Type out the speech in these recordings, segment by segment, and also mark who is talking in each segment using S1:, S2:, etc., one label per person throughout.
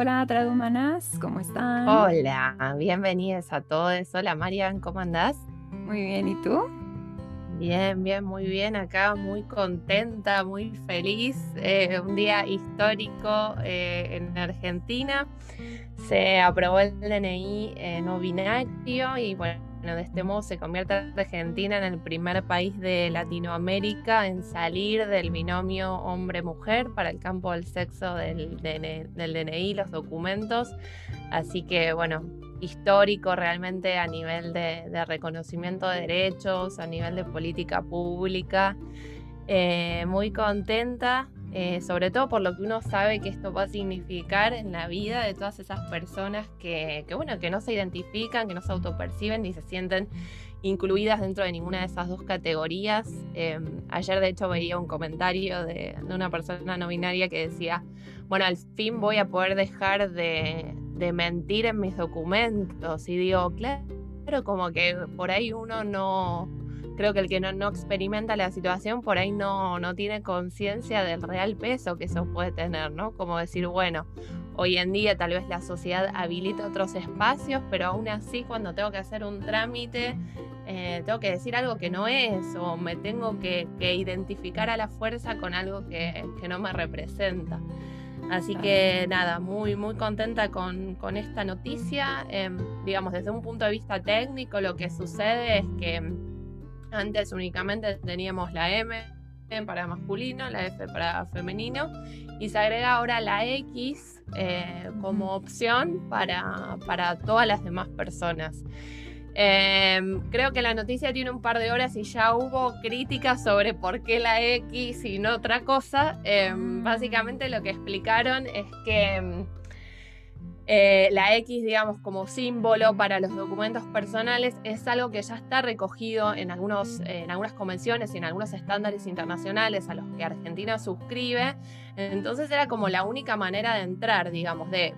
S1: Hola, Tradumanas, ¿cómo están?
S2: Hola, bienvenidos a todos. Hola, Marian, ¿cómo andás?
S1: Muy bien, ¿y tú?
S2: Bien, bien, muy bien. Acá muy contenta, muy feliz. Eh, un día histórico eh, en Argentina. Se aprobó el DNI eh, no binario y bueno bueno, de este modo se convierte Argentina en el primer país de Latinoamérica en salir del binomio hombre-mujer para el campo del sexo del, DNI, los documentos. Así que, bueno, histórico realmente a nivel de, reconocimiento de derechos, a nivel de política pública. Eh, muy contenta eh, sobre todo por lo que uno sabe que esto va a significar en la vida de todas esas personas que, bueno, que no se identifican, que no se autoperciben ni se sienten incluidas dentro de ninguna de esas dos categorías. Em, ayer de hecho veía un comentario de, una persona no binaria que decía, bueno, al fin voy a poder dejar de, de mentir en mis documentos. Y digo, claro, como que por ahí uno no creo que el que no, experimenta la situación por ahí no, no tiene conciencia del real peso que eso puede tener, ¿no? Como decir, bueno, hoy en día tal vez la sociedad habilita otros espacios, pero aún así cuando tengo que hacer un trámite, eh, tengo que decir algo que no es o me tengo que, identificar a la fuerza con algo que, no me representa. Así que nada, muy, muy contenta con, esta noticia. Em, digamos, desde un punto de vista técnico, lo que sucede es que antes únicamente teníamos la M para masculino, la F para femenino y se agrega ahora la X eh, como opción para, para, todas las demás personas. Em, creo que la noticia tiene un par de horas y ya hubo críticas sobre por qué la X y no otra cosa. Em, básicamente lo que explicaron es que em, eh, la X, digamos, como símbolo para los documentos personales es algo que ya está recogido en, algunos, en algunas convenciones y en algunos estándares internacionales a los que Argentina suscribe. Entonces era como la única manera de entrar, digamos, de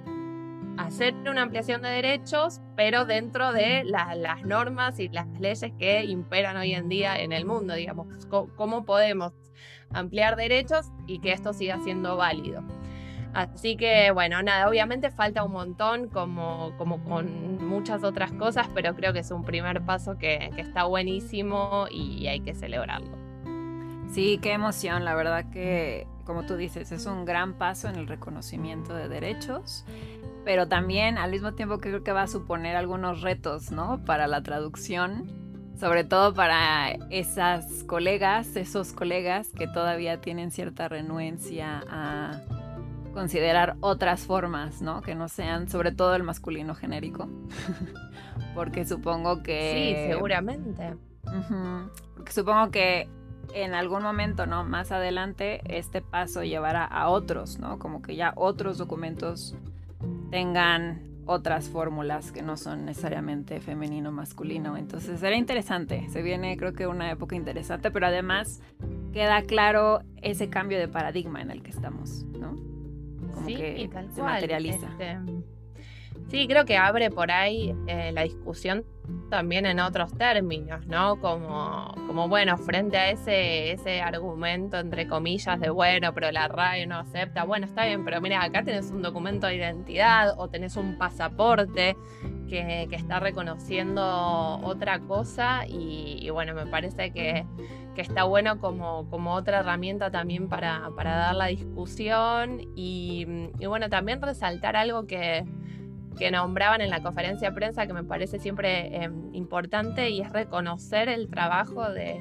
S2: hacer una ampliación de derechos, pero dentro de las normas y las leyes que imperan hoy en día en el mundo, digamos, cómo podemos ampliar derechos y que esto siga siendo válido. Así que bueno, nada, obviamente falta un montón como, como con muchas otras cosas, pero creo que es un primer paso que, está buenísimo y hay que celebrarlo.
S1: Sí, qué emoción, la verdad que, como tú dices, es un gran paso en el reconocimiento de derechos, pero también al mismo tiempo que creo que va a suponer algunos retos, ¿no? Para la traducción, sobre todo para esas colegas, esos colegas que todavía tienen cierta renuencia a considerar otras formas, ¿no? Que no sean, sobre todo el masculino genérico. Porque supongo que...
S2: Sí, seguramente.
S1: Porque supongo que en algún momento, ¿no? Más adelante, este paso llevará a otros, ¿no? Como que ya otros documentos tengan otras fórmulas que no son necesariamente femenino masculino. Entonces será interesante. Se viene creo que una época interesante, pero además queda claro ese cambio de paradigma en el que estamos, ¿no?
S2: Sí, que se materializa. Este, sí, creo que abre por ahí eh, la discusión también en otros términos, ¿no? Como, como bueno, frente a ese, ese argumento, entre comillas, de bueno, pero la RAE no acepta, bueno, está bien, pero mira, acá tenés un documento de identidad o tenés un pasaporte que, está reconociendo otra cosa y bueno, me parece que que está bueno como, como otra herramienta también para, dar la discusión y, bueno, también resaltar algo que, nombraban en la conferencia de prensa que me parece siempre em, importante y es reconocer el trabajo de,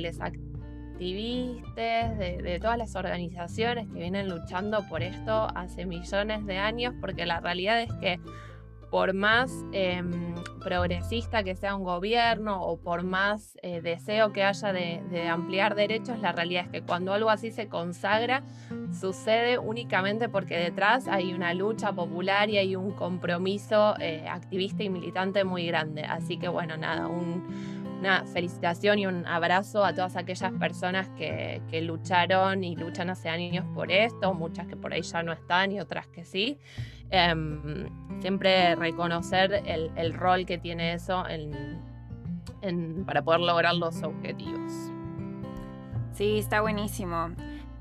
S2: los activistas, de, todas las organizaciones que vienen luchando por esto hace millones de años, porque la realidad es que por más em, progresista que sea un gobierno o por más eh, deseo que haya de, ampliar derechos, la realidad es que cuando algo así se consagra, sucede únicamente porque detrás hay una lucha popular y hay un compromiso eh, activista y militante muy grande. Así que bueno, nada, una felicitación y un abrazo a todas aquellas personas que, que, lucharon y luchan hace años por esto, muchas que por ahí ya no están y otras que sí. Em, siempre reconocer el, rol que tiene eso para poder lograr los objetivos.
S1: Sí, está buenísimo.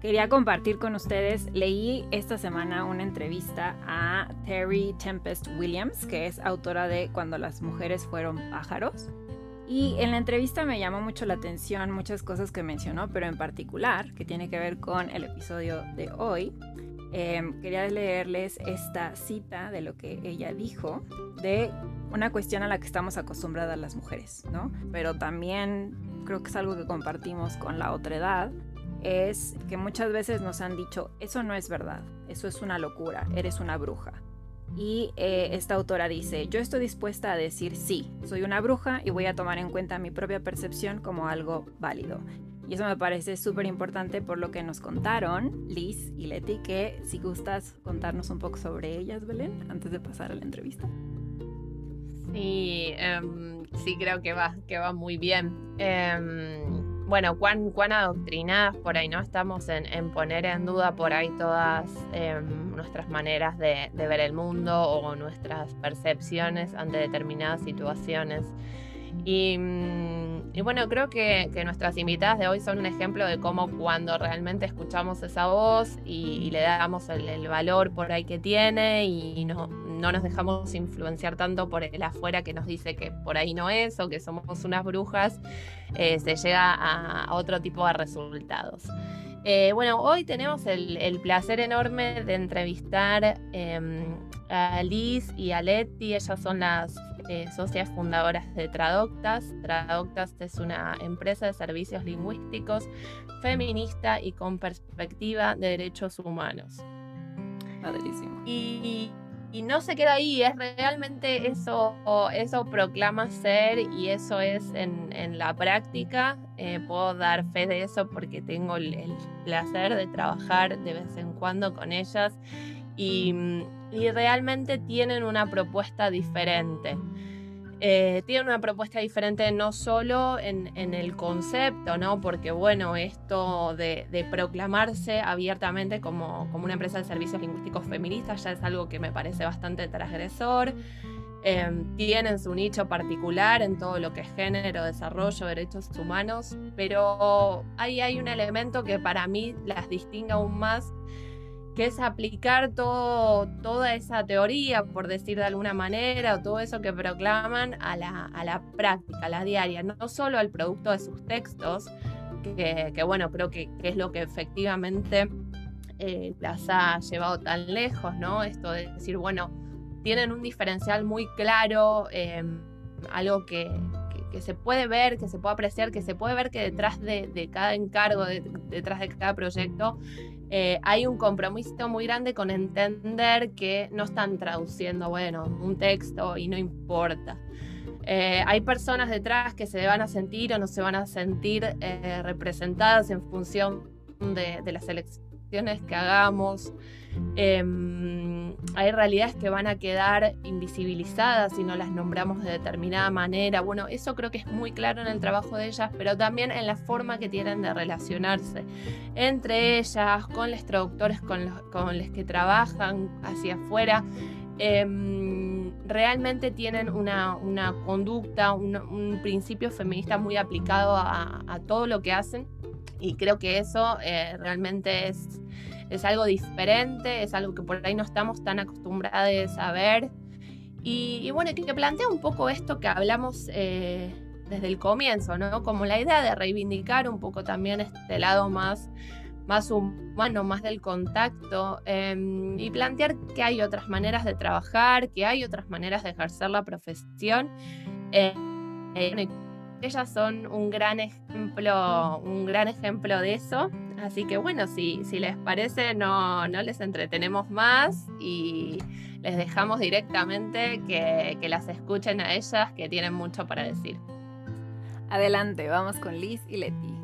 S1: quería compartir con ustedes, leí esta semana una entrevista a Terry Tempest Williams, que es autora de Cuando las mujeres fueron pájaros. Y en la entrevista me llamó mucho la atención muchas cosas que mencionó, pero en particular, que tiene que ver con el episodio de hoy, em, quería leerles esta cita de lo que ella dijo, de una cuestión a la que estamos acostumbradas las mujeres, ¿no? Pero también creo que es algo que compartimos con la otra edad, es que muchas veces nos han dicho, eso no es verdad, eso es una locura, eres una bruja. Y eh, esta autora dice, yo estoy dispuesta a decir sí, soy una bruja y voy a tomar en cuenta mi propia percepción como algo válido. Y eso me parece súper importante por lo que nos contaron Liz y Leti, que si gustas contarnos un poco sobre ellas, Belén, antes de pasar a la entrevista.
S2: Sí, em, sí creo que va, que va muy bien. Em, bueno, cuán, cuán adoctrinadas por ahí, ¿no? Estamos en, poner en duda por ahí todas em, nuestras maneras de, ver el mundo o nuestras percepciones ante determinadas situaciones. Y, mm, bueno, creo que, nuestras invitadas de hoy son un ejemplo de cómo cuando realmente escuchamos esa voz y, le damos el, valor por ahí que tiene y no, no nos dejamos influenciar tanto por el afuera que nos dice que por ahí no es o que somos unas brujas, eh, se llega a otro tipo de resultados. Eh, bueno, hoy tenemos el, placer enorme de entrevistar em, a Liz y a Leti. Ellas son las eh, socias fundadoras de Tradoctas. Tradoctas es una empresa de servicios lingüísticos feminista y con perspectiva de derechos humanos.
S1: Padrísimo.
S2: Y, y no se queda ahí, es realmente eso, eso proclama ser y eso es en, la práctica. Eh, puedo dar fe de eso porque tengo el, placer de trabajar de vez en cuando con ellas y, y realmente tienen una propuesta diferente. Eh, tiene una propuesta diferente no solo en, el concepto, ¿no? Porque bueno, esto de, proclamarse abiertamente como, como, una empresa de servicios lingüísticos feministas ya es algo que me parece bastante transgresor. Em, tienen su nicho particular en todo lo que es género, desarrollo, derechos humanos, pero ahí hay un elemento que para mí las distingue aún más que es aplicar todo, toda esa teoría, por decir de alguna manera, o todo eso que proclaman a la, práctica, a la diaria, no solo al producto de sus textos, que, bueno, creo que, es lo que efectivamente eh, las ha llevado tan lejos, ¿no? Esto de decir, bueno, tienen un diferencial muy claro, em, algo que, se puede ver, que se puede apreciar, que se puede ver que detrás de, cada encargo, detrás de cada proyecto, eh, hay un compromiso muy grande con entender que no están traduciendo, bueno, un texto y no importa. Eh, hay personas detrás que se van a sentir o no se van a sentir eh, representadas en función de, de las elecciones que hagamos. Hay realidades que van a quedar invisibilizadas si no las nombramos de determinada manera. Bueno, eso creo que es muy claro en el trabajo de ellas, pero también en la forma que tienen de relacionarse entre ellas, con los traductores con los, con los que trabajan hacia afuera. Em, realmente tienen una, conducta, un, principio feminista muy aplicado a, todo lo que hacen y creo que eso eh, realmente es es algo diferente, es algo que por ahí no estamos tan acostumbrados a ver. Y, bueno, que, plantea un poco esto que hablamos eh, desde el comienzo, ¿no? Como la idea de reivindicar un poco también este lado más, más humano, más del contacto, em, y plantear que hay otras maneras de trabajar, que hay otras maneras de ejercer la profesión. Eh, eh, ellas son un gran ejemplo, un gran ejemplo de eso. Así que bueno, si, si les parece, no, no les entretenemos más y les dejamos directamente que, que las escuchen a ellas que tienen mucho para decir.
S1: Adelante, vamos con Liz y Leti.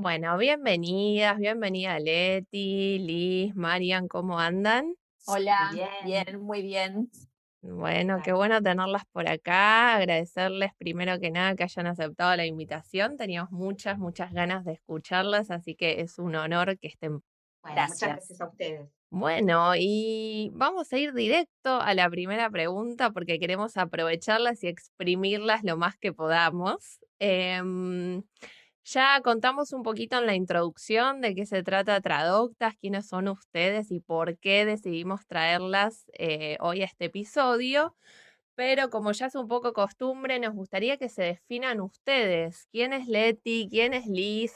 S2: Bueno, bienvenidas, bienvenida Leti, Liz, Marian, ¿cómo andan?
S3: Hola, bien, muy bien.
S2: Bueno, qué bueno tenerlas por acá, agradecerles primero que nada que hayan aceptado la invitación, teníamos muchas, muchas ganas de escucharlas, así que es un honor que estén
S3: muchas gracias a ustedes.
S2: Bueno, y vamos a ir directo a la primera pregunta porque queremos aprovecharlas y exprimirlas lo más que podamos. Em, ya contamos un poquito en la introducción de qué se trata Tradoctas, quiénes son ustedes y por qué decidimos traerlas eh, hoy a este episodio. Pero como ya es un poco costumbre, nos gustaría que se definan ustedes. ¿Quién es Leti? ¿Quién es Liz?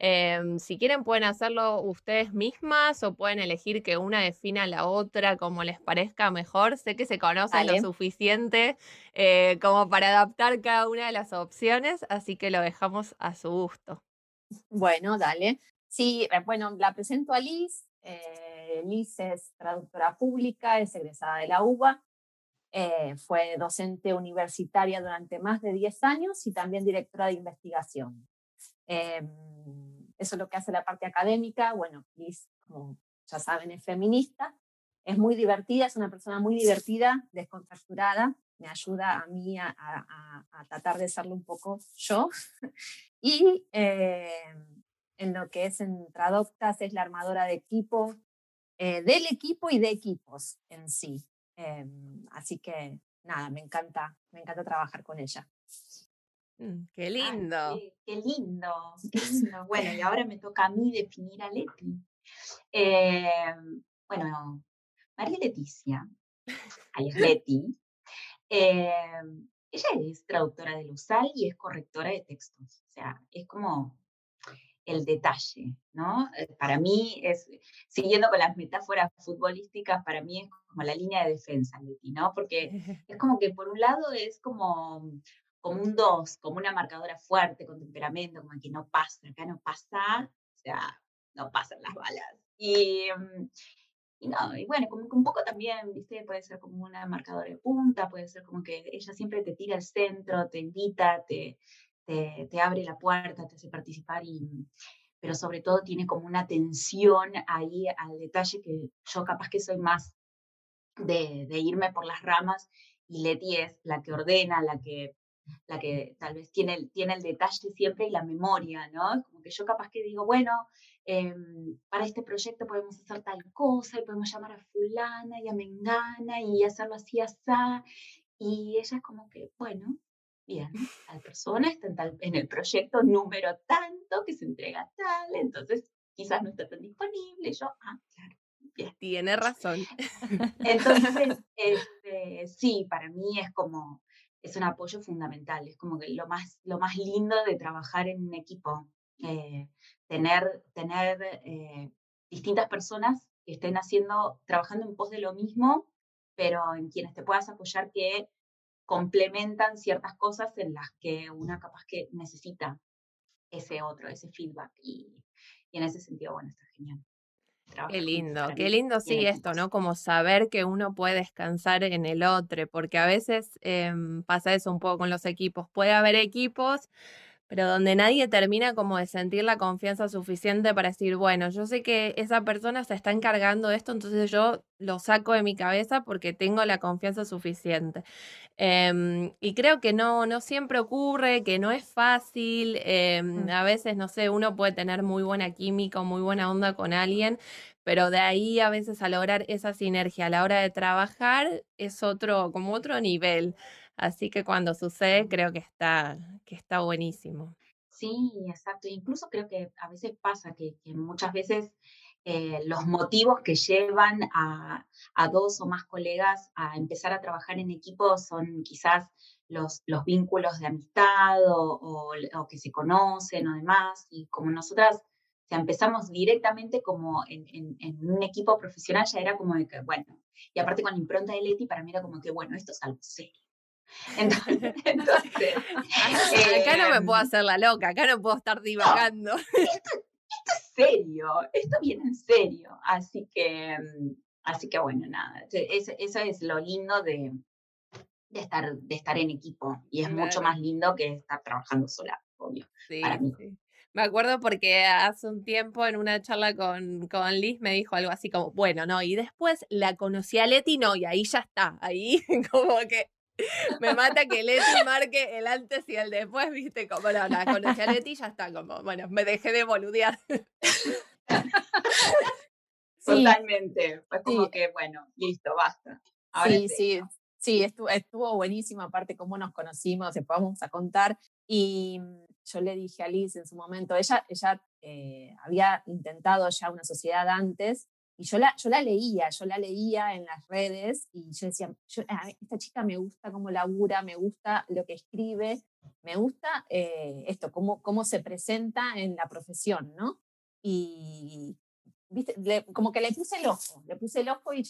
S2: Em, si quieren pueden hacerlo ustedes mismas o pueden elegir que una defina a la otra como les parezca mejor. Sé que se conocen lo suficiente eh, como para adaptar cada una de las opciones, así que lo dejamos a su gusto.
S3: Bueno, dale. Sí, eh, bueno, la presento a Liz. Eh, Liz es traductora pública, es egresada de la UBA. fue docente universitaria durante más de 10 años y también directora de investigación. Em, eso es lo que hace la parte académica. Bueno, Liz, como ya saben, es feminista. Es muy divertida, es una persona muy divertida, descontracturada. Me ayuda a mí a, tratar de serlo un poco yo. y em, en lo que es en Tradoctas es la armadora de equipo, eh, del equipo y de equipos en sí. Em, así que nada, me encanta, me encanta trabajar con ella.
S2: Mm, qué lindo.
S3: qué, lindo, Bueno, y ahora me toca a mí definir a Leti. Em, bueno, María Leticia, ahí es Leti. Em, ella es traductora del USAL y es correctora de textos. O sea, es como el detalle, ¿no? Eh, para mí es, siguiendo con las metáforas futbolísticas, para mí es como la línea de defensa, Leti, ¿no? Porque es como que por un lado es como como un 2, como una marcadora fuerte, con temperamento, como que no pasa, acá no pasa, o sea, no pasan las balas. Y, mm, no, y bueno, como un poco también, viste, puede ser como una marcadora de punta, puede ser como que ella siempre te tira al centro, te invita, te, te, abre la puerta, te hace participar y pero sobre todo tiene como una atención ahí al detalle que yo capaz que soy más de, de irme por las ramas y Leti es la que ordena, la que la que tal vez tiene el, tiene el detalle siempre y la memoria, ¿no? Como que yo capaz que digo, bueno, em, para este proyecto podemos hacer tal cosa y podemos llamar a fulana y a mengana y hacerlo así, así. Y ella es como que, bueno, bien, tal persona está en, en el proyecto número tanto que se entrega tal, entonces quizás no está tan disponible. Y yo, ah, claro. Bien.
S2: Tiene razón.
S3: Entonces, este, sí, para mí es como, es un apoyo fundamental, es como que lo más, lo más lindo de trabajar en un equipo, eh, tener, tener eh, distintas personas que estén haciendo, trabajando en pos de lo mismo, pero en quienes te puedas apoyar que complementan ciertas cosas en las que una capaz que necesita ese otro, ese feedback. Y, y en ese sentido, bueno, está genial.
S2: Qué lindo, qué lindo sí esto, ¿no? Como saber que uno puede descansar en el otro, porque a veces em, pasa eso un poco con los equipos. Puede haber equipos pero donde nadie termina como de sentir la confianza suficiente para decir, bueno, yo sé que esa persona se está encargando de esto, entonces yo lo saco de mi cabeza porque tengo la confianza suficiente. Em, y creo que no, no siempre ocurre, que no es fácil, em, mm. a veces, no sé, uno puede tener muy buena química o muy buena onda con alguien, pero de ahí a veces a lograr esa sinergia a la hora de trabajar es otro, como otro nivel. Así que cuando sucede creo que está, que está buenísimo.
S3: Sí, exacto. Incluso creo que a veces pasa que, muchas veces eh, los motivos que llevan a, dos o más colegas a empezar a trabajar en equipo son quizás los, los vínculos de amistad o, que se conocen o demás. Y como nosotras empezamos directamente como en, un equipo profesional, ya era como de que, bueno, y aparte con la impronta de Leti, para mí era como que, bueno, esto es algo serio. Entonces,
S2: acá no me puedo em, hacer la loca, acá no puedo estar divagando.
S3: esto, es serio, esto viene en serio. Así que, em, así que bueno, nada, eso, es lo lindo de, de, estar, de estar en equipo y es mucho más lindo que estar trabajando sola, obvio, para mí.
S2: Me acuerdo porque hace un tiempo en una charla con, con Liz me dijo algo así como, bueno, no, y después la conocí a Leti, no, y ahí ya está, ahí como que me mata que Leti marque el antes y el después, viste, como no, la conocí a Leti y ya está, como, bueno, me dejé de boludear.
S3: Totalmente. Fue como que, bueno, listo, basta.
S4: sí, sí, sí, estuvo, estuvo buenísimo, aparte cómo nos conocimos, después vamos a contar. Y mm, yo le dije a Liz en su momento, ella, ella eh, había intentado ya una sociedad antes y yo la, yo la leía, yo la leía en las redes y yo decía, esta chica me gusta cómo labura, me gusta lo que escribe, me gusta eh, esto, cómo, cómo se presenta en la profesión, ¿no? Y, ¿viste? como que le puse el ojo, le puse el ojo y,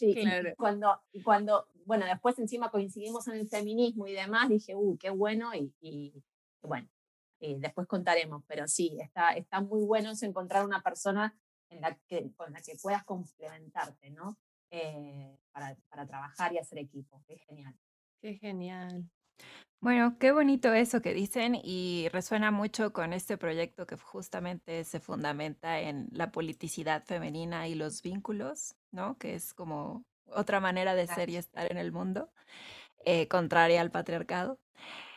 S4: cuando, y cuando, bueno, después encima coincidimos en el feminismo y demás, dije, uy, qué bueno y, y bueno, y después contaremos, pero sí, está, está muy bueno encontrar una persona en la que, con la que puedas complementarte, ¿no? Eh, para, para trabajar y hacer equipo. Qué genial.
S2: Qué genial.
S1: Bueno, qué bonito eso que dicen y resuena mucho con este proyecto que justamente se fundamenta en la politicidad femenina y los vínculos, ¿no? Que es como otra manera de ser y estar en el mundo, eh, contraria al patriarcado.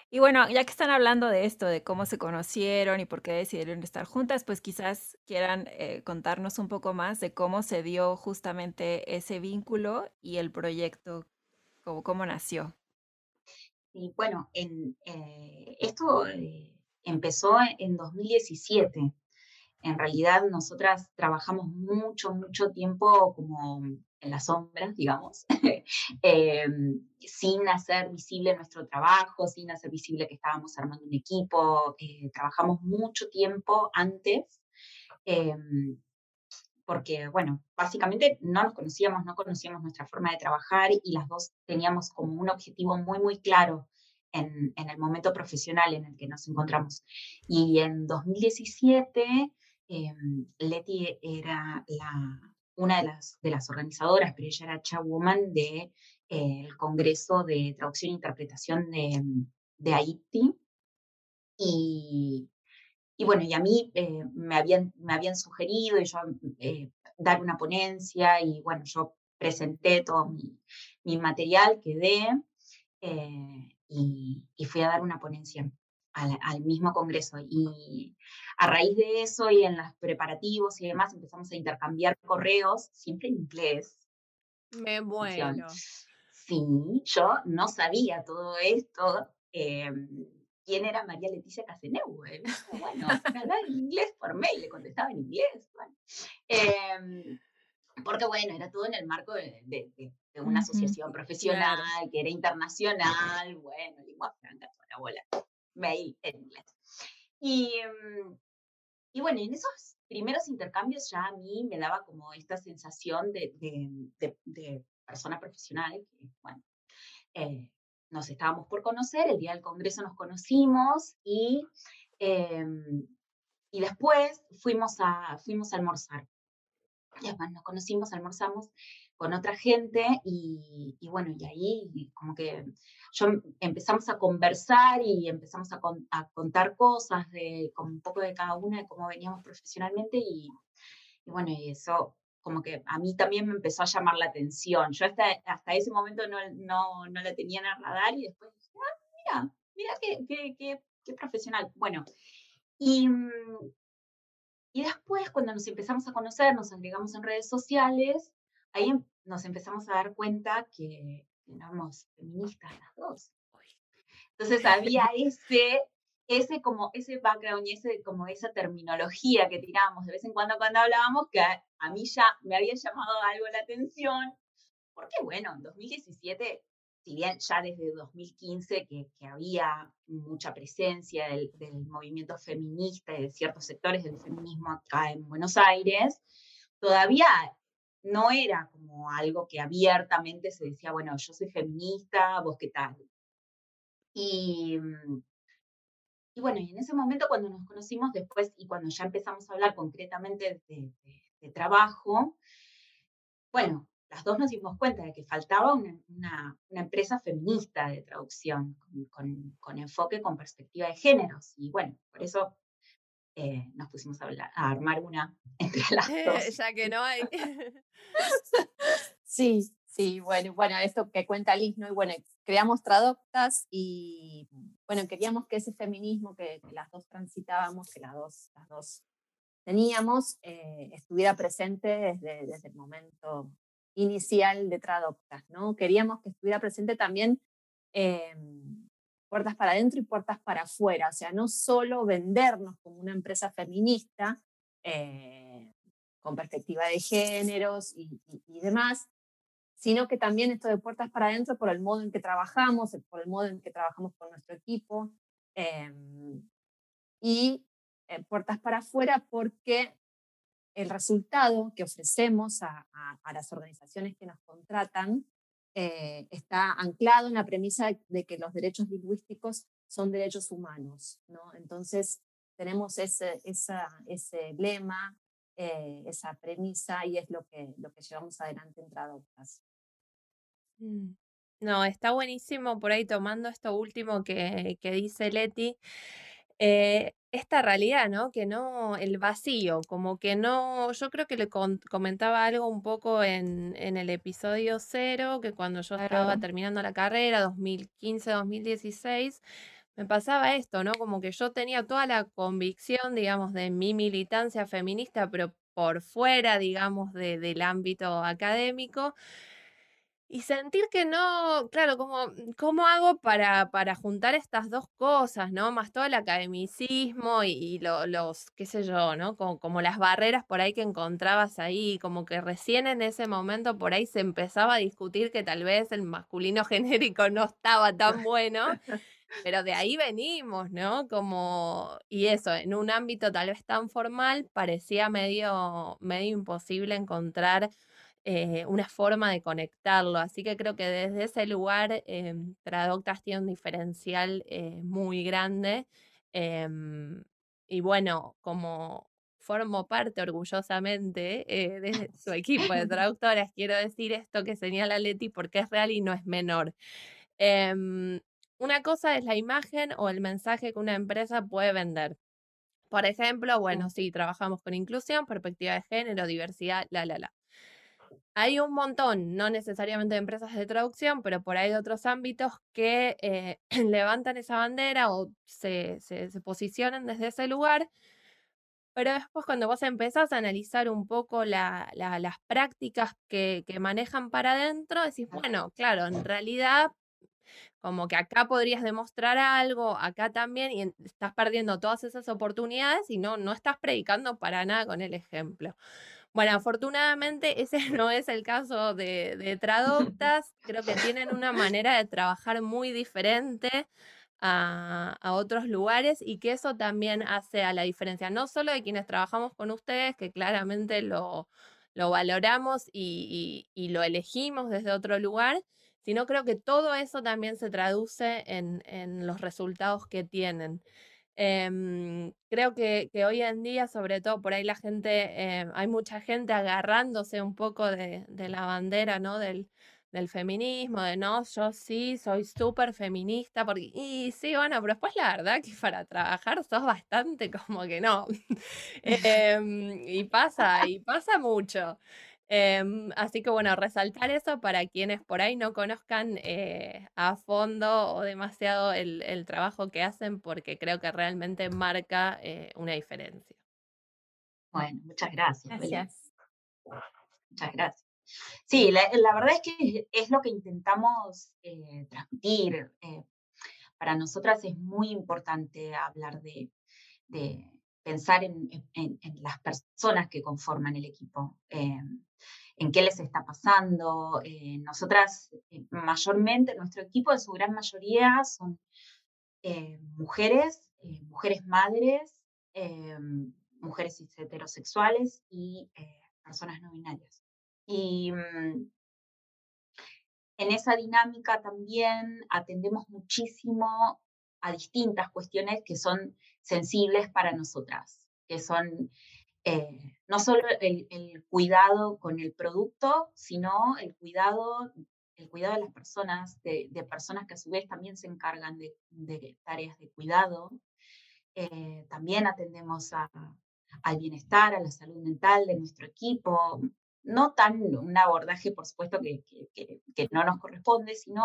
S1: Y bueno, ya que están hablando de esto, de cómo se conocieron y por qué decidieron estar juntas, pues quizás quieran eh, contarnos un poco más de cómo se dio justamente ese vínculo y el proyecto, cómo, cómo nació.
S3: Y bueno, en, eh, esto eh, empezó en 2017. En realidad nosotras trabajamos mucho, mucho tiempo como en las sombras, digamos, em, sin hacer visible nuestro trabajo, sin hacer visible que estábamos armando un equipo. Eh, trabajamos mucho tiempo antes, em, porque, bueno, básicamente no nos conocíamos, no conocíamos nuestra forma de trabajar y las dos teníamos como un objetivo muy, muy claro en, en el momento profesional en el que nos encontramos. Y en 2017, em, Leti era la una de las, de las organizadoras, pero ella era chairwoman del de, Congreso de Traducción e Interpretación de, de Haití. Y, y, bueno, y a mí eh, me, habían, me habían sugerido yo, eh, dar una ponencia y bueno, yo presenté todo mi, mi material, quedé eh, y, y, fui a dar una ponencia al, mismo congreso. Y a raíz de eso y en los preparativos y demás empezamos a intercambiar correos, siempre en inglés.
S2: Me muero.
S3: Sí, yo no sabía todo esto. Em, ¿Quién era María Leticia Caseneu? Bueno, hablaba en inglés por mail, le contestaba en inglés. Em, porque bueno, era todo en el marco de, una asociación profesional que era internacional, bueno, lengua franca, toda la bola mail en inglés. Y, mm, y bueno, en esos primeros intercambios ya a mí me daba como esta sensación de, de, persona profesional, que bueno, eh, nos estábamos por conocer, el día del Congreso nos conocimos y, em, y después fuimos a, fuimos a almorzar. Y además nos conocimos, almorzamos con otra gente y, y, bueno, y ahí como que yo empezamos a conversar y empezamos a, a, contar cosas de con un poco de cada una de cómo veníamos profesionalmente y, y, bueno, y eso como que a mí también me empezó a llamar la atención. Yo hasta, hasta ese momento no, no, no la tenía en el radar y después dije, ah, mira, mira qué, qué, qué, profesional. Bueno, y, y después cuando nos empezamos a conocer, nos agregamos en redes sociales, ahí em, nos empezamos a dar cuenta que éramos feministas las dos. Entonces había ese, ese como ese background y ese, como esa terminología que tirábamos de vez en cuando cuando hablábamos que a, mí ya me había llamado algo la atención, porque bueno, en 2017, si bien ya desde 2015 que, que había mucha presencia del, del movimiento feminista y de ciertos sectores del feminismo acá en Buenos Aires, todavía no era como algo que abiertamente se decía, bueno, yo soy feminista, vos qué tal. Y, mm, y bueno, y en ese momento cuando nos conocimos después y cuando ya empezamos a hablar concretamente de, trabajo, bueno, las dos nos dimos cuenta de que faltaba una, empresa feminista de traducción con, con, enfoque, con perspectiva de géneros. Y bueno, por eso eh, nos pusimos a, hablar, a, armar una entre las dos.
S2: ya que no hay.
S4: sí, sí, bueno, bueno, esto que cuenta Liz, ¿no? Y bueno, creamos Traductas y bueno, queríamos que ese feminismo que, las dos transitábamos, que las dos, las dos teníamos estuviera presente desde, desde el momento inicial de Traductas, ¿no? Queríamos que estuviera presente también em, puertas para adentro y puertas para afuera, o sea, no solo vendernos como una empresa feminista eh, con perspectiva de géneros y, demás, sino que también esto de puertas para adentro por el modo en que trabajamos, por el modo en que trabajamos con nuestro equipo, em, y eh, puertas para afuera porque el resultado que ofrecemos a, las organizaciones que nos contratan eh, está anclado en la premisa de que los derechos lingüísticos son derechos humanos. ¿no? Entonces, tenemos ese, ese lema, eh, esa premisa y es lo que, lo que llevamos adelante en Traductas.
S2: Mm. No, está buenísimo por ahí tomando esto último que, que dice Leti. Eh, esta realidad, ¿no? Que no, el vacío, como que no, yo creo que le comentaba algo un poco en, en el episodio cero, que cuando yo estaba terminando la carrera, 2015, 2016, me pasaba esto, ¿no? Como que yo tenía toda la convicción, digamos, de mi militancia feminista, pero por fuera, digamos, de, del ámbito académico. Y sentir que no, claro, como, ¿cómo hago para, para juntar estas dos cosas, ¿no? Más todo el academicismo y, los, qué sé yo, ¿no? Como, como las barreras por ahí que encontrabas ahí, como que recién en ese momento por ahí se empezaba a discutir que tal vez el masculino genérico no estaba tan bueno, pero de ahí venimos, ¿no? Como, y eso, en un ámbito tal vez tan formal, parecía medio, medio imposible encontrar eh, una forma de conectarlo. Así que creo que desde ese lugar eh, Traductas tiene un diferencial eh, muy grande. Em, y bueno, como formo parte orgullosamente eh, de su equipo de traductoras, quiero decir esto que señala Leti porque es real y no es menor. Em, una cosa es la imagen o el mensaje que una empresa puede vender. Por ejemplo, bueno, sí, trabajamos con inclusión, perspectiva de género, diversidad, la, la, la. Hay un montón, no necesariamente de empresas de traducción, pero por ahí de otros ámbitos que eh, levantan esa bandera o se, se, posicionan desde ese lugar. Pero después cuando vos empezás a analizar un poco las prácticas que, que manejan para adentro, decís, bueno, claro, en realidad como que acá podrías demostrar algo, acá también, y estás perdiendo todas esas oportunidades y no, no estás predicando para nada con el ejemplo. Bueno, afortunadamente ese no es el caso de, de Traductas. Creo que tienen una manera de trabajar muy diferente a, otros lugares y que eso también hace a la diferencia, no solo de quienes trabajamos con ustedes, que claramente lo, lo valoramos y, lo elegimos desde otro lugar, sino creo que todo eso también se traduce en, en los resultados que tienen. Em, creo que, que, hoy en día, sobre todo por ahí la gente, em, hay mucha gente agarrándose un poco de, de la bandera, ¿no? Del, del, feminismo, de no, yo sí, soy súper feminista, porque, y sí, bueno, pero después la verdad que para trabajar sos bastante como que no. Em, y pasa, y pasa mucho. Em, así que bueno, resaltar eso para quienes por ahí no conozcan eh, a fondo o demasiado el, trabajo que hacen, porque creo que realmente marca eh, una diferencia.
S3: Bueno, muchas gracias. Gracias. Muchas gracias. Sí, la, verdad es que es lo que intentamos eh, transmitir. para nosotras es muy importante hablar de, pensar en, las personas que conforman el equipo en qué les está pasando. Eh, nosotras, eh, mayormente, nuestro equipo de su gran mayoría son eh, mujeres, mujeres madres, mujeres heterosexuales y personas no binarias. Y mm, en esa dinámica también atendemos muchísimo a distintas cuestiones que son sensibles para nosotras, que son eh, no solo el, cuidado con el producto, sino el cuidado, el cuidado de las personas, de, personas que a su vez también se encargan de, tareas de cuidado. Eh, también atendemos al bienestar, a la salud mental de nuestro equipo. No tan un abordaje, por supuesto, que, que no nos corresponde, sino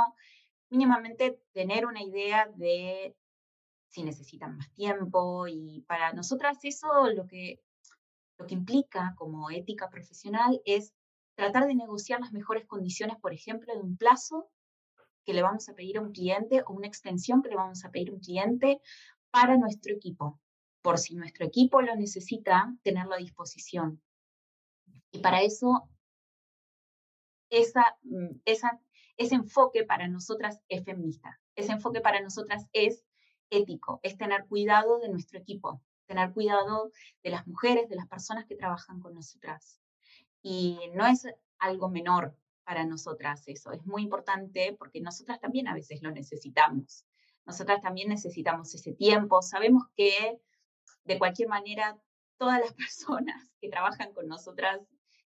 S3: mínimamente tener una idea de si necesitan más tiempo y para nosotras eso lo que lo que implica como ética profesional es tratar de negociar las mejores condiciones, por ejemplo, de un plazo que le vamos a pedir a un cliente o una extensión que le vamos a pedir a un cliente para nuestro equipo, por si nuestro equipo lo necesita, tenerlo a disposición. Y para eso, mm, ese enfoque para nosotras es feminista. Ese enfoque para nosotras es ético, es tener cuidado de nuestro equipo, tener cuidado de las mujeres, de las personas que trabajan con nosotras. Y no es algo menor para nosotras eso, es muy importante porque nosotras también a veces lo necesitamos. Nosotras también necesitamos ese tiempo. Sabemos que de cualquier manera todas las personas que trabajan con nosotras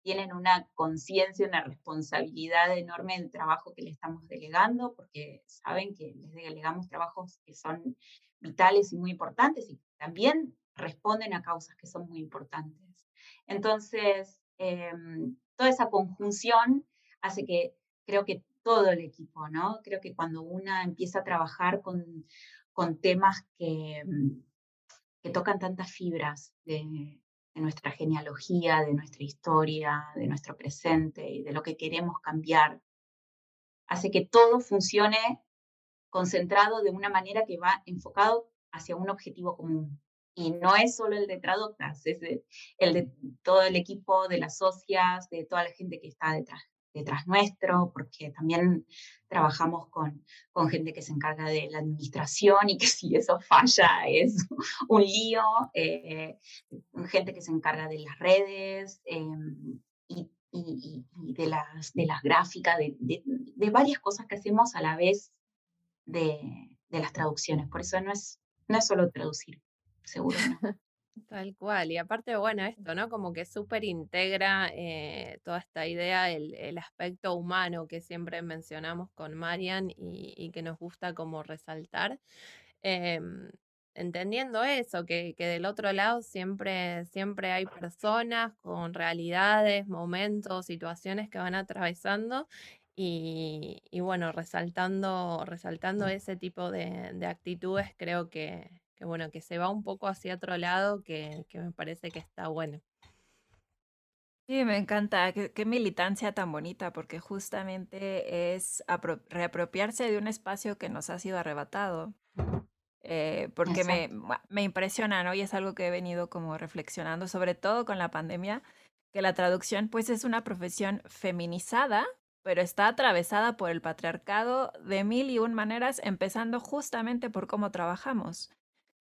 S3: tienen una conciencia, una responsabilidad enorme del trabajo que le estamos delegando, porque saben que les delegamos trabajos que son vitales y muy importantes y también responden a causas que son muy importantes. Entonces, em, toda esa conjunción hace que creo que todo el equipo, ¿no? Creo que cuando una empieza a trabajar con, con temas que, mm, que tocan tantas fibras de, de nuestra genealogía, de nuestra historia, de nuestro presente y de lo que queremos cambiar, hace que todo funcione concentrado de una manera que va enfocado hacia un objetivo común. Y no es solo el de Traductas, es el de todo el equipo de las socias, de toda la gente que está detrás, detrás nuestro, porque también trabajamos con, con gente que se encarga de la administración y que si eso falla es un lío, eh, gente que se encarga de las redes em, y, y, de, las, de las gráficas, de, de, varias cosas que hacemos a la vez de, las traducciones. Por eso no es, no es solo traducir, seguro no.
S2: Tal cual, y aparte, bueno, esto, ¿no? Como que súper integra eh, toda esta idea, el, el, aspecto humano que siempre mencionamos con Marian y, y que nos gusta como resaltar. Em, entendiendo eso, que, que, del otro lado siempre, siempre hay personas con realidades, momentos, situaciones que van atravesando y, y bueno, resaltando, resaltando ese tipo de, de actitudes, creo que, que bueno, que se va un poco hacia otro lado que, que me parece que está bueno.
S1: Sí, me encanta. Qué, militancia tan bonita, porque justamente es reapropiarse de un espacio que nos ha sido arrebatado. Eh, porque me, me, impresiona, ¿no? Y es algo que he venido como reflexionando, sobre todo con la pandemia, que la traducción pues es una profesión feminizada, pero está atravesada por el patriarcado de mil y un maneras, empezando justamente por cómo trabajamos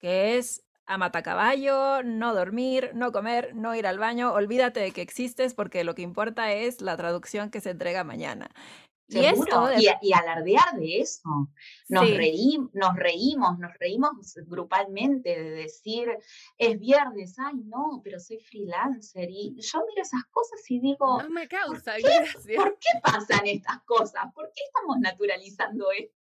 S1: que es a matacaballo, no dormir, no comer, no ir al baño, olvídate de que existes porque lo que importa es la traducción que se entrega mañana.
S3: Y, y, alardear de eso. Nos, nos reímos, nos reímos grupalmente de decir, es viernes, ay no, pero soy freelancer. Y yo miro esas cosas y digo,
S2: no me causa
S3: ¿por qué pasan estas cosas? ¿Por qué estamos naturalizando esto?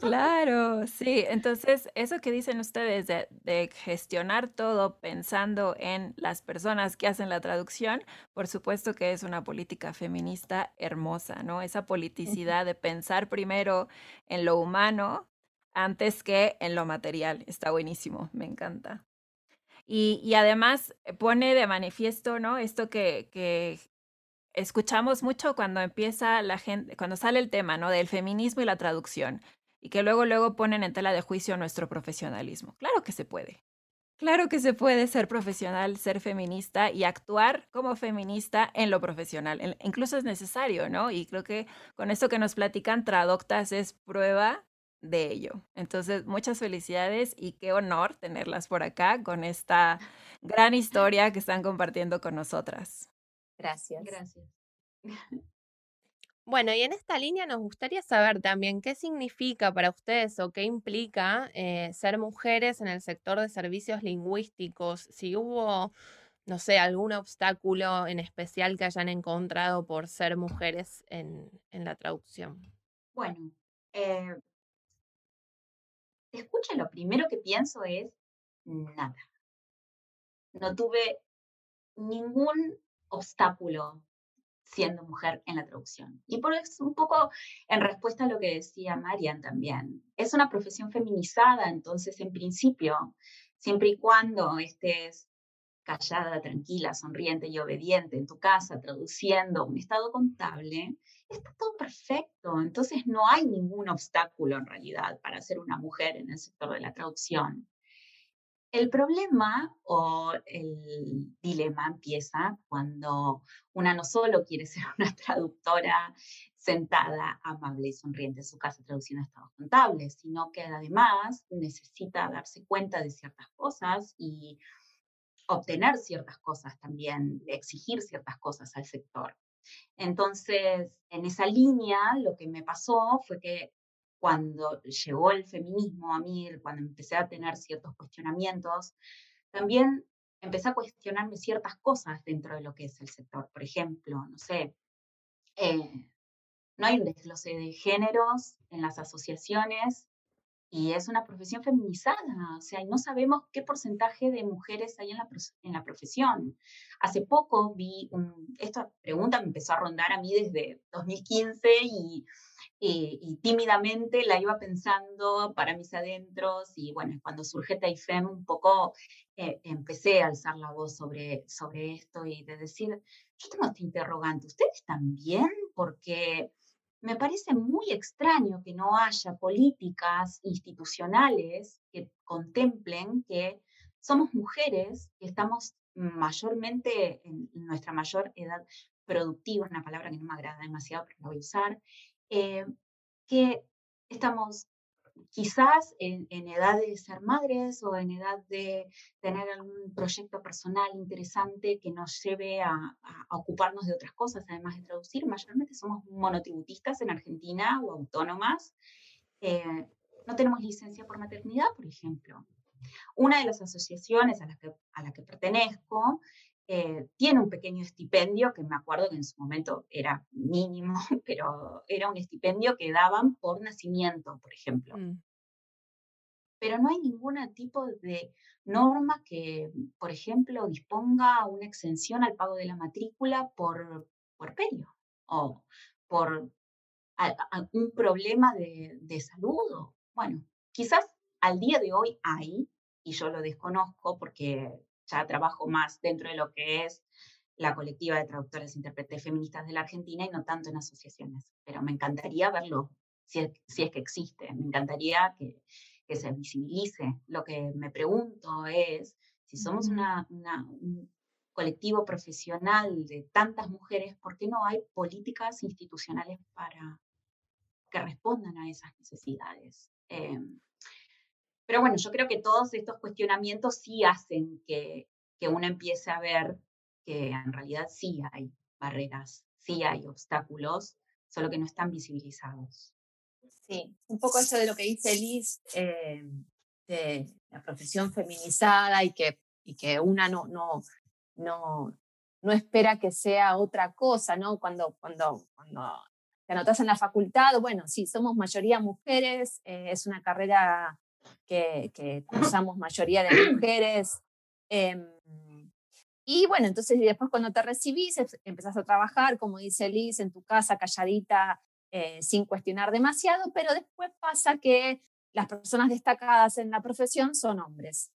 S1: Claro, sí. Entonces, eso que dicen ustedes de, gestionar todo pensando en las personas que hacen la traducción, por supuesto que es una política feminista hermosa, ¿no? Esa politicidad de pensar primero en lo humano antes que en lo material. Está buenísimo, me encanta. Y, y además pone de manifiesto, ¿no? Esto que, que escuchamos mucho cuando empieza la gente, cuando sale el tema, ¿no? Del feminismo y la traducción. Y que luego, luego ponen en tela de juicio nuestro profesionalismo. Claro que se puede. Claro que se puede ser profesional, ser feminista y actuar como feminista en lo profesional. Incluso es necesario, ¿no? Y creo que con esto que nos platican, Traductas es prueba de ello. Entonces, muchas felicidades y qué honor tenerlas por acá con esta gran historia que están compartiendo con nosotras.
S4: Gracias.
S3: Gracias.
S2: Bueno, y en esta línea nos gustaría saber también qué significa para ustedes o qué implica eh, ser mujeres en el sector de servicios lingüísticos, si hubo, no sé, algún obstáculo en especial que hayan encontrado por ser mujeres en, en la traducción.
S3: Bueno, eh, escucha, lo primero que pienso es nada. No tuve ningún obstáculo siendo mujer en la traducción. Y por eso un poco en respuesta a lo que decía Marian también. Es una profesión feminizada, entonces en principio, siempre y cuando estés callada, tranquila, sonriente y obediente en tu casa, traduciendo un estado contable, está todo perfecto. Entonces no hay ningún obstáculo en realidad para ser una mujer en el sector de la traducción. El problema o el dilema empieza cuando una no solo quiere ser una traductora sentada, amable y sonriente en su casa traduciendo estados contables, sino que además necesita darse cuenta de ciertas cosas y obtener ciertas cosas también, exigir ciertas cosas al sector. Entonces, en esa línea, lo que me pasó fue que cuando llegó el feminismo a mí, cuando empecé a tener ciertos cuestionamientos, también empecé a cuestionarme ciertas cosas dentro de lo que es el sector. Por ejemplo, no sé, eh, no hay un desglose de géneros en las asociaciones y es una profesión feminizada, o sea, y no sabemos qué porcentaje de mujeres hay en la, en la profesión. Hace poco vi, esta pregunta me empezó a rondar a mí desde 2015 y, y, tímidamente la iba pensando para mis adentros y bueno, cuando surge Taifem un poco eh, empecé a alzar la voz sobre, sobre esto y de decir, yo tengo este interrogante, ¿ustedes también? Porque me parece muy extraño que no haya políticas institucionales que contemplen que somos mujeres que estamos mayormente en nuestra mayor edad productiva, una palabra que no me agrada demasiado, pero la voy a usar, eh, que estamos quizás en, edad de ser madres o en edad de tener algún proyecto personal interesante que nos lleve a, ocuparnos de otras cosas, además de traducir. Mayormente somos monotributistas en Argentina o autónomas. Eh, no tenemos licencia por maternidad, por ejemplo. Una de las asociaciones a las que, a la que pertenezco eh, tiene un pequeño estipendio que me acuerdo que en su momento era mínimo, pero era un estipendio que daban por nacimiento, por ejemplo. Mm. Pero no hay ningún tipo de norma que, por ejemplo, disponga una exención al pago de la matrícula por puerperio o por un problema de, de salud. Bueno, quizás al día de hoy hay, y yo lo desconozco porque ya trabajo más dentro de lo que es la colectiva de traductores e intérpretes feministas de la Argentina y no tanto en asociaciones. Pero me encantaría verlo, si es, si es que existe. Me encantaría que, que, se visibilice. Lo que me pregunto es si somos una, un colectivo profesional de tantas mujeres, ¿por qué no hay políticas institucionales para que respondan a esas necesidades? Em, pero bueno, yo creo que todos estos cuestionamientos sí hacen que, que uno empiece a ver que en realidad sí hay barreras, sí hay obstáculos, solo que no están visibilizados.
S4: Sí, un poco eso de lo que dice Liz, eh, de la profesión feminizada y que, y que una no, no, no, no espera que sea otra cosa, ¿no? Cuando, cuando, cuando te anotas en la facultad, bueno, sí, somos mayoría mujeres, eh, es una carrera que, que cursamos mayoría de mujeres. Em, y bueno, entonces después cuando te recibís, empezás a trabajar, como dice Liz, en tu casa, calladita, eh, sin cuestionar demasiado, pero después pasa que las personas destacadas en la profesión son hombres.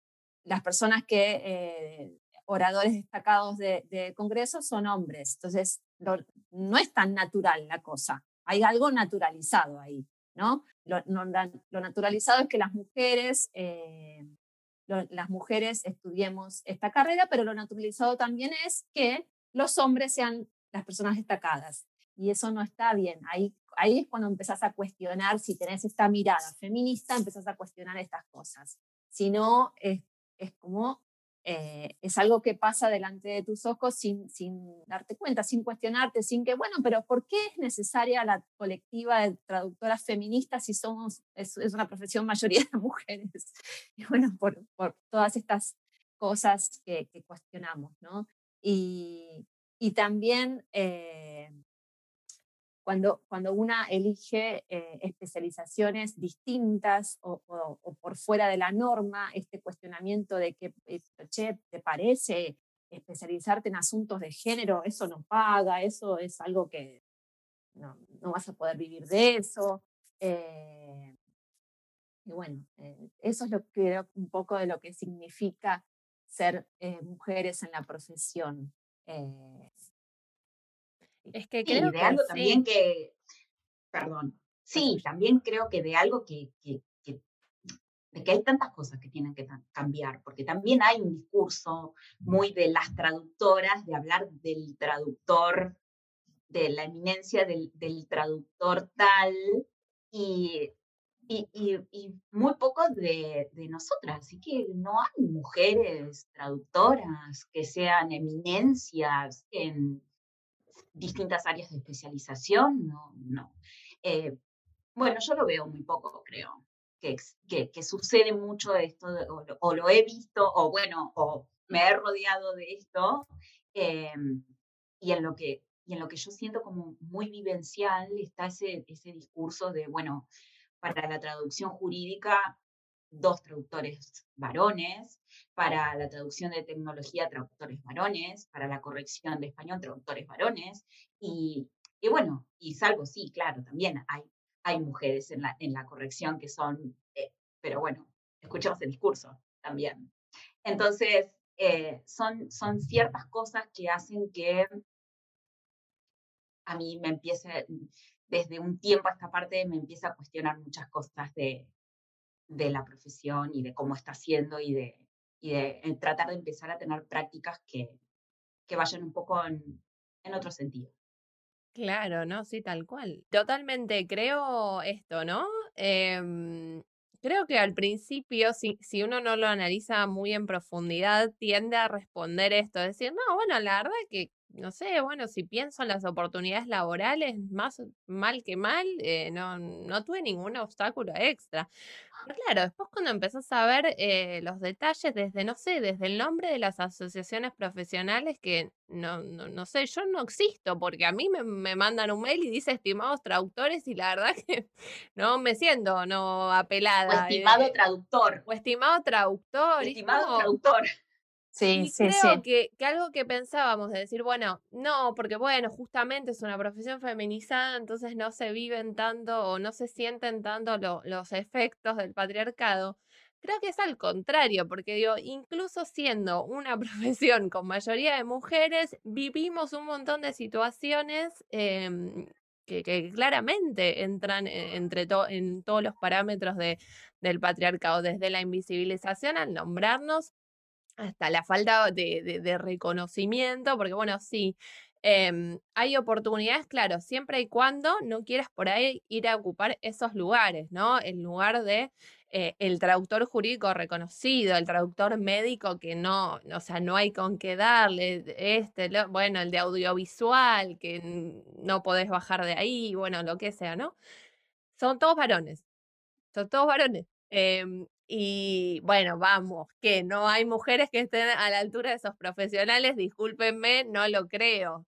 S4: Las personas que, eh, oradores destacados de, de congresos son hombres. Entonces, no es tan natural la cosa. Hay algo naturalizado ahí. ¿No? Lo, naturalizado es que las mujeres, eh, las mujeres estudiemos esta carrera, pero lo naturalizado también es que los hombres sean las personas destacadas. Y eso no está bien. Ahí, ahí es cuando empezás a cuestionar, si tenés esta mirada feminista, empezás a cuestionar estas cosas. Si no, es, es como eh, es algo que pasa delante de tus ojos sin, sin darte cuenta, sin cuestionarte, sin que, bueno, pero ¿por qué es necesaria la colectiva de traductoras feministas si somos, es, una profesión mayoría de mujeres? Y bueno, por, por todas estas cosas que, cuestionamos, ¿no? Y, y también eh, cuando, cuando una elige eh, especializaciones distintas o, por fuera de la norma, este cuestionamiento de que, eh, che, ¿te parece especializarte en asuntos de género? Eso no paga, eso es algo que no, no vas a poder vivir de eso. Eh, y bueno, eso es lo que creo un poco de lo que significa ser mujeres en la profesión.
S3: Es que creo de algo también que, perdón, sí, también creo que de algo que, que, de que hay tantas cosas que tienen que cambiar, porque también hay un discurso muy de las traductoras, de hablar del traductor, de la eminencia del, del traductor tal, y y, y, muy poco de, de, nosotras. Así que no hay mujeres traductoras que sean eminencias en distintas áreas de especialización, no, no. Eh, bueno, yo lo veo muy poco, creo, que, que, sucede mucho esto, o, lo he visto, o bueno, o me he rodeado de esto, eh, y en lo que y en lo que yo siento como muy vivencial está ese, ese discurso de, bueno, para la traducción jurídica, dos traductores varones, para la traducción de tecnología, traductores varones, para la corrección de español, traductores varones, y, bueno, y salvo, sí, claro, también hay, hay mujeres en la, en la corrección que son, eh, pero bueno, escuchamos el discurso también. Entonces, eh, son, son ciertas cosas que hacen que a mí me empiece, desde un tiempo a esta parte me empieza a cuestionar muchas cosas de, de la profesión y de cómo está haciendo y de, y de eh, tratar de empezar a tener prácticas que, que vayan un poco en, en otro sentido.
S2: Claro, ¿no? Sí, tal cual. Totalmente creo esto, ¿no? Em, creo que al principio, si, si uno no lo analiza muy en profundidad, tiende a responder esto, decir, no, bueno, la verdad que no sé, bueno, si pienso en las oportunidades laborales, más mal que mal, eh, no, no tuve ningún obstáculo extra. Pero claro, después cuando empezás a ver eh, los detalles desde, no sé, desde el nombre de las asociaciones profesionales, que no, no, no sé, yo no existo, porque a mí me, me, mandan un mail y dice estimados traductores y la verdad que no me siento no apelada.
S3: O estimado traductor.
S2: O estimado traductor.
S3: Estimado traductor.
S2: Sí, sí, creo Que, que, algo que pensábamos de decir, bueno, no, porque bueno, justamente es una profesión feminizada, entonces no se viven tanto o no se sienten tanto los efectos del patriarcado. Creo que es al contrario, porque digo, incluso siendo una profesión con mayoría de mujeres, vivimos un montón de situaciones em, que, que, claramente entran e, entre en todos los parámetros de, del patriarcado, desde la invisibilización al nombrarnos hasta la falta de, reconocimiento, porque bueno, sí, em, hay oportunidades, claro, siempre y cuando no quieras por ahí ir a ocupar esos lugares, ¿no? El lugar de eh, el traductor jurídico reconocido, el traductor médico que no, o sea, no hay con qué darle, este, bueno, el de audiovisual, que no podés bajar de ahí, bueno, lo que sea, ¿no? Son todos varones, son todos varones. Em, y bueno, vamos, que no hay mujeres que estén a la altura de esos profesionales, discúlpenme, no lo creo.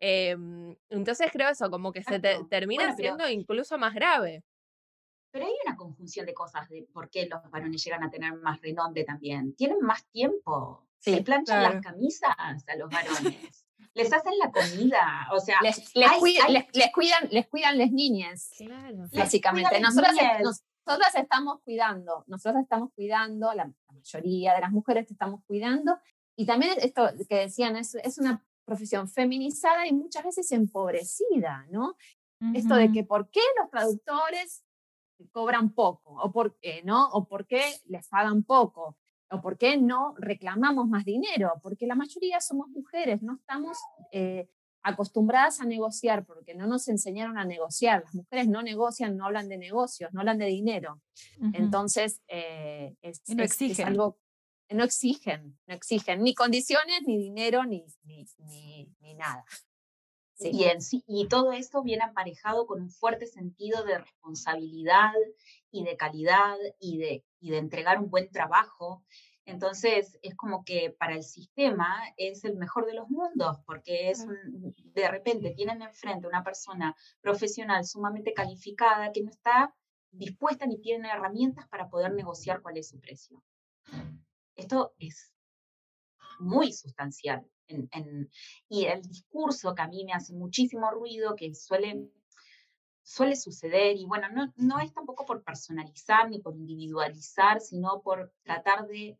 S2: Em, entonces creo eso, como que se termina siendo incluso más grave.
S3: Pero hay una conjunción de cosas de por qué los varones llegan a tener más renombre también. Tienen más tiempo. se planchan las camisas a los varones. les hacen la comida, o sea,
S4: les, les, cuidan, les cuidan las niñas, claro. básicamente. Nosotros, nosotras estamos cuidando, nosotras estamos cuidando, la, mayoría de las mujeres estamos cuidando, y también esto que decían, es, es una profesión feminizada y muchas veces empobrecida, ¿no? Esto de que por qué los traductores cobran poco, o por qué, ¿no? O por qué les pagan poco, o por qué no reclamamos más dinero, porque la mayoría somos mujeres, no estamos eh, acostumbradas a negociar, porque no nos enseñaron a negociar. Las mujeres no negocian, no hablan de negocios, no hablan de dinero. Entonces, eh, es,
S1: no exigen.
S4: algo, no exigen, no exigen ni condiciones, ni dinero, ni, ni, ni, nada.
S3: Y, y todo esto viene aparejado con un fuerte sentido de responsabilidad y de calidad y de, y de entregar un buen trabajo. Entonces, es como que para el sistema es el mejor de los mundos, porque es de repente tienen enfrente una persona profesional sumamente calificada que no está dispuesta ni tiene herramientas para poder negociar cuál es su precio. Esto es muy sustancial. y el discurso que a mí me hace muchísimo ruido, que suele, suele suceder, y bueno, no, no es tampoco por personalizar ni por individualizar, sino por tratar de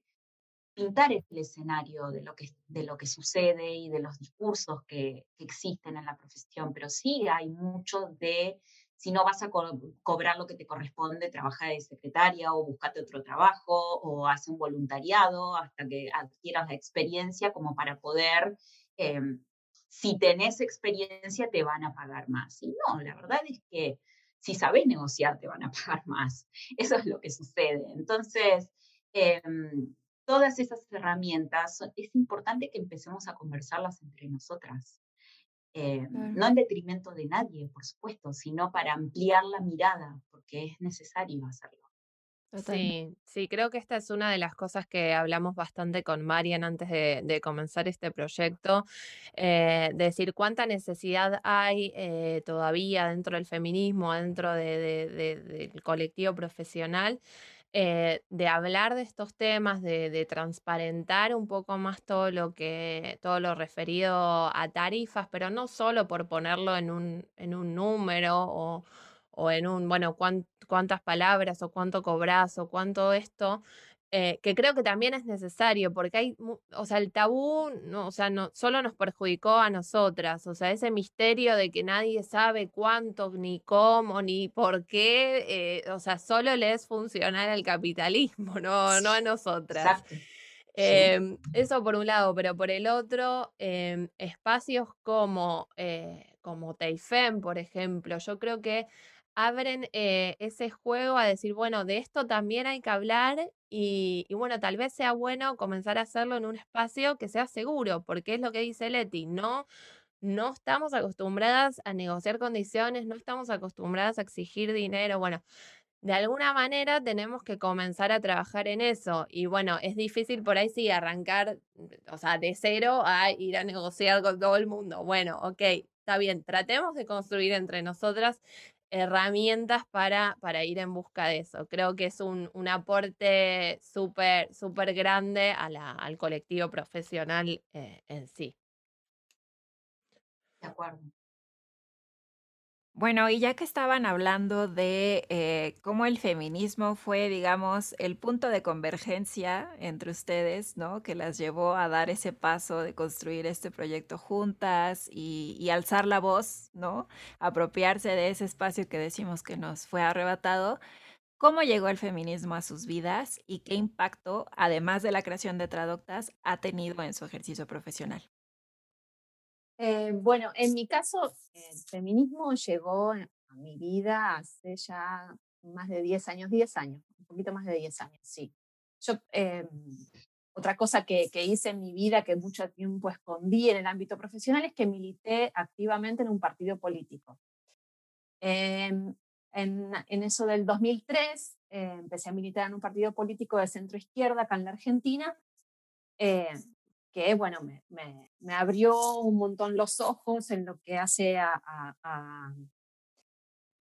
S3: pintar el escenario de lo que, de lo que sucede y de los discursos que, existen en la profesión, pero sí hay mucho de si no vas a cobrar lo que te corresponde, trabaja de secretaria o búscate otro trabajo o hace un voluntariado hasta que adquieras la experiencia como para poder, em, si tenés experiencia, te van a pagar más. Y no, la verdad es que si sabes negociar, te van a pagar más. Eso es lo que sucede. Entonces, em, todas esas herramientas, es importante que empecemos a conversarlas entre nosotras. Eh, no en detrimento de nadie, por supuesto, sino para ampliar la mirada, porque es necesario hacerlo.
S2: Sí, sí, creo que esta es una de las cosas que hablamos bastante con Marian antes de, comenzar este proyecto, eh, decir cuánta necesidad hay eh, todavía dentro del feminismo, dentro del colectivo profesional eh, de hablar de estos temas, de, transparentar un poco más todo lo que, todo lo referido a tarifas, pero no solo por ponerlo en un, en un número o, o en un, bueno, cuántas palabras o cuánto cobras o cuánto esto, eh, que creo que también es necesario, porque hay, o sea, el tabú, no, o sea, no, solo nos perjudicó a nosotras, o sea, ese misterio de que nadie sabe cuánto, ni cómo, ni por qué, eh, o sea, solo le es funcional al capitalismo, no, no a nosotras. Em, eso por un lado, pero por el otro, em, espacios como, eh, como Teifem, por ejemplo, yo creo que abren ese juego a decir, bueno, de esto también hay que hablar y, bueno, tal vez sea bueno comenzar a hacerlo en un espacio que sea seguro, porque es lo que dice Leti, no, no estamos acostumbradas a negociar condiciones, no estamos acostumbradas a exigir dinero, bueno. De alguna manera tenemos que comenzar a trabajar en eso. Y bueno, es difícil por ahí sí arrancar, o sea, de cero a ir a negociar con todo el mundo. Bueno, ok, está bien, tratemos de construir entre nosotras herramientas para, para ir en busca de eso. Creo que es un, un aporte súper, súper grande a la, al colectivo profesional eh, en sí.
S3: De acuerdo.
S1: Bueno, y ya que estaban hablando de eh, cómo el feminismo fue, digamos, el punto de convergencia entre ustedes, ¿no? Que las llevó a dar ese paso de construir este proyecto juntas y, alzar la voz, ¿no? Apropiarse de ese espacio que decimos que nos fue arrebatado. ¿Cómo llegó el feminismo a sus vidas y qué impacto, además de la creación de Traductas, ha tenido en su ejercicio profesional?
S4: Eh, bueno, en mi caso, el feminismo llegó a mi vida hace ya más de 10 años, 10 años, un poquito más de 10 años, sí. Yo, em, otra cosa que, hice en mi vida que mucho tiempo escondí en el ámbito profesional es que milité activamente en un partido político. Em, en, en, eso del 2003 eh, empecé a militar en un partido político de centro izquierda acá en la Argentina. Eh, que bueno, me, me, abrió un montón los ojos en lo que hace a, a,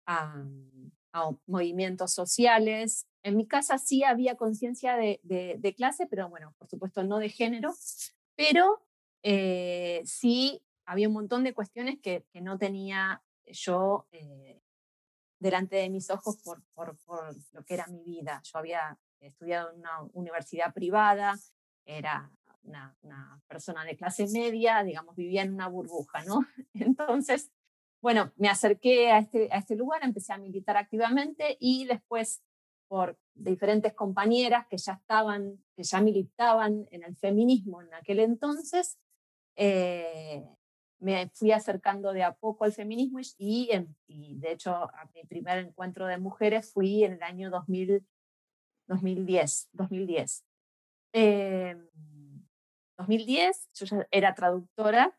S4: a, movimientos sociales. En mi casa sí había conciencia de, de, clase, pero bueno, por supuesto no de género, pero eh, sí había un montón de cuestiones que, que no tenía yo eh, delante de mis ojos por, por, por, lo que era mi vida. Yo había estudiado en una universidad privada, era una, persona de clase media, digamos, vivía en una burbuja, ¿no? Entonces, bueno, me acerqué a este, a este lugar, empecé a militar activamente y después por diferentes compañeras que ya estaban, que ya militaban en el feminismo en aquel entonces, eh, me fui acercando de a poco al feminismo y, y, de hecho a mi primer encuentro de mujeres fui en el año 2000, 2010. 2010. 2010 yo ya era traductora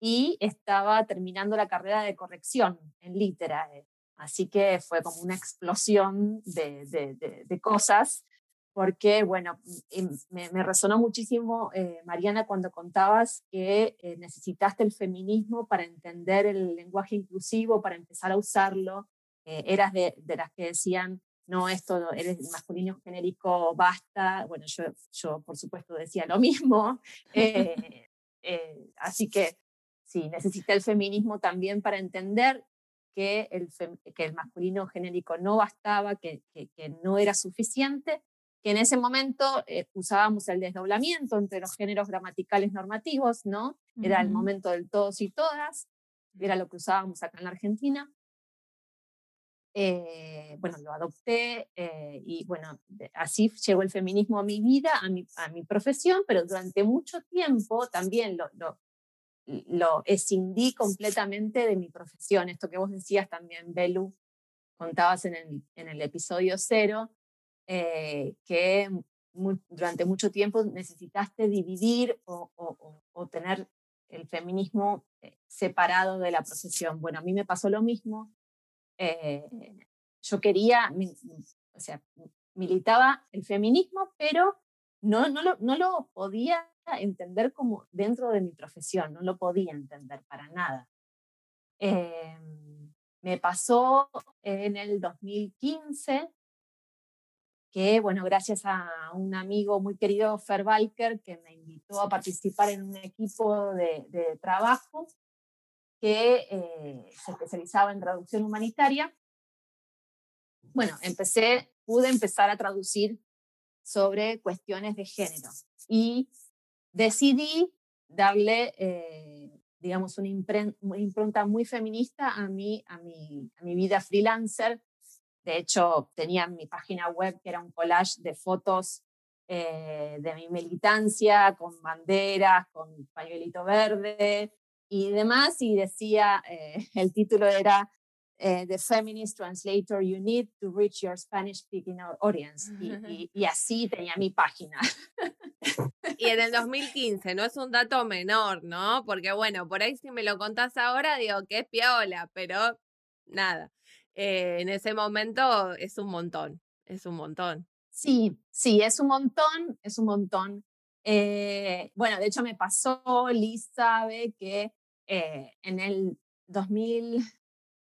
S4: y estaba terminando la carrera de corrección en Literae. Así que fue como una explosión de, de, cosas, porque, bueno, me, me resonó muchísimo, eh, Mariana, cuando contabas que eh, necesitaste el feminismo para entender el lenguaje inclusivo, para empezar a usarlo. Eh, eras de las que decían, no, esto eres masculino genérico, basta. Bueno, yo, yo por supuesto decía lo mismo. Eh, eh, así que sí, necesita el feminismo también para entender que el, que el masculino genérico no bastaba, que, que, no era suficiente, que en ese momento eh, usábamos el desdoblamiento entre los géneros gramaticales normativos, ¿no? Era el momento del todos y todas, era lo que usábamos acá en la Argentina. Eh, bueno, lo adopté eh, y bueno, así llegó el feminismo a mi vida, a mi, a mi profesión, pero durante mucho tiempo también lo, lo, lo escindí completamente de mi profesión. Esto que vos decías también, Belu, contabas en el, en el episodio cero, eh, que durante mucho tiempo necesitaste dividir o, o, tener el feminismo separado de la profesión. Bueno, a mí me pasó lo mismo. Eh, yo quería, o sea, militaba el feminismo, pero no, no, lo, no lo podía entender como dentro de mi profesión, no lo podía entender para nada. Eh, me pasó en el 2015 que, bueno, gracias a un amigo muy querido, Fer Balker, que me invitó a participar en un equipo de trabajo que eh, se especializaba en traducción humanitaria. Bueno, empecé, pude empezar a traducir sobre cuestiones de género y decidí darle, eh, digamos, una, impronta muy feminista a mi, a, mi, a mi vida freelancer. De hecho, tenía mi página web que era un collage de fotos eh, de mi militancia, con banderas, con pañuelito verde, y demás, y decía, eh, el título era eh, The Feminist Translator You Need to Reach Your Spanish Speaking Audience. Y, y, así tenía mi página.
S2: Y en el 2015, no es un dato menor, ¿no? Porque bueno, por ahí si me lo contás ahora, digo que es piola, pero nada. Eh, en ese momento es un montón, es un montón.
S4: Sí, sí, es un montón, es un montón. Bueno, de hecho me pasó, Liz que eh, en el 2000,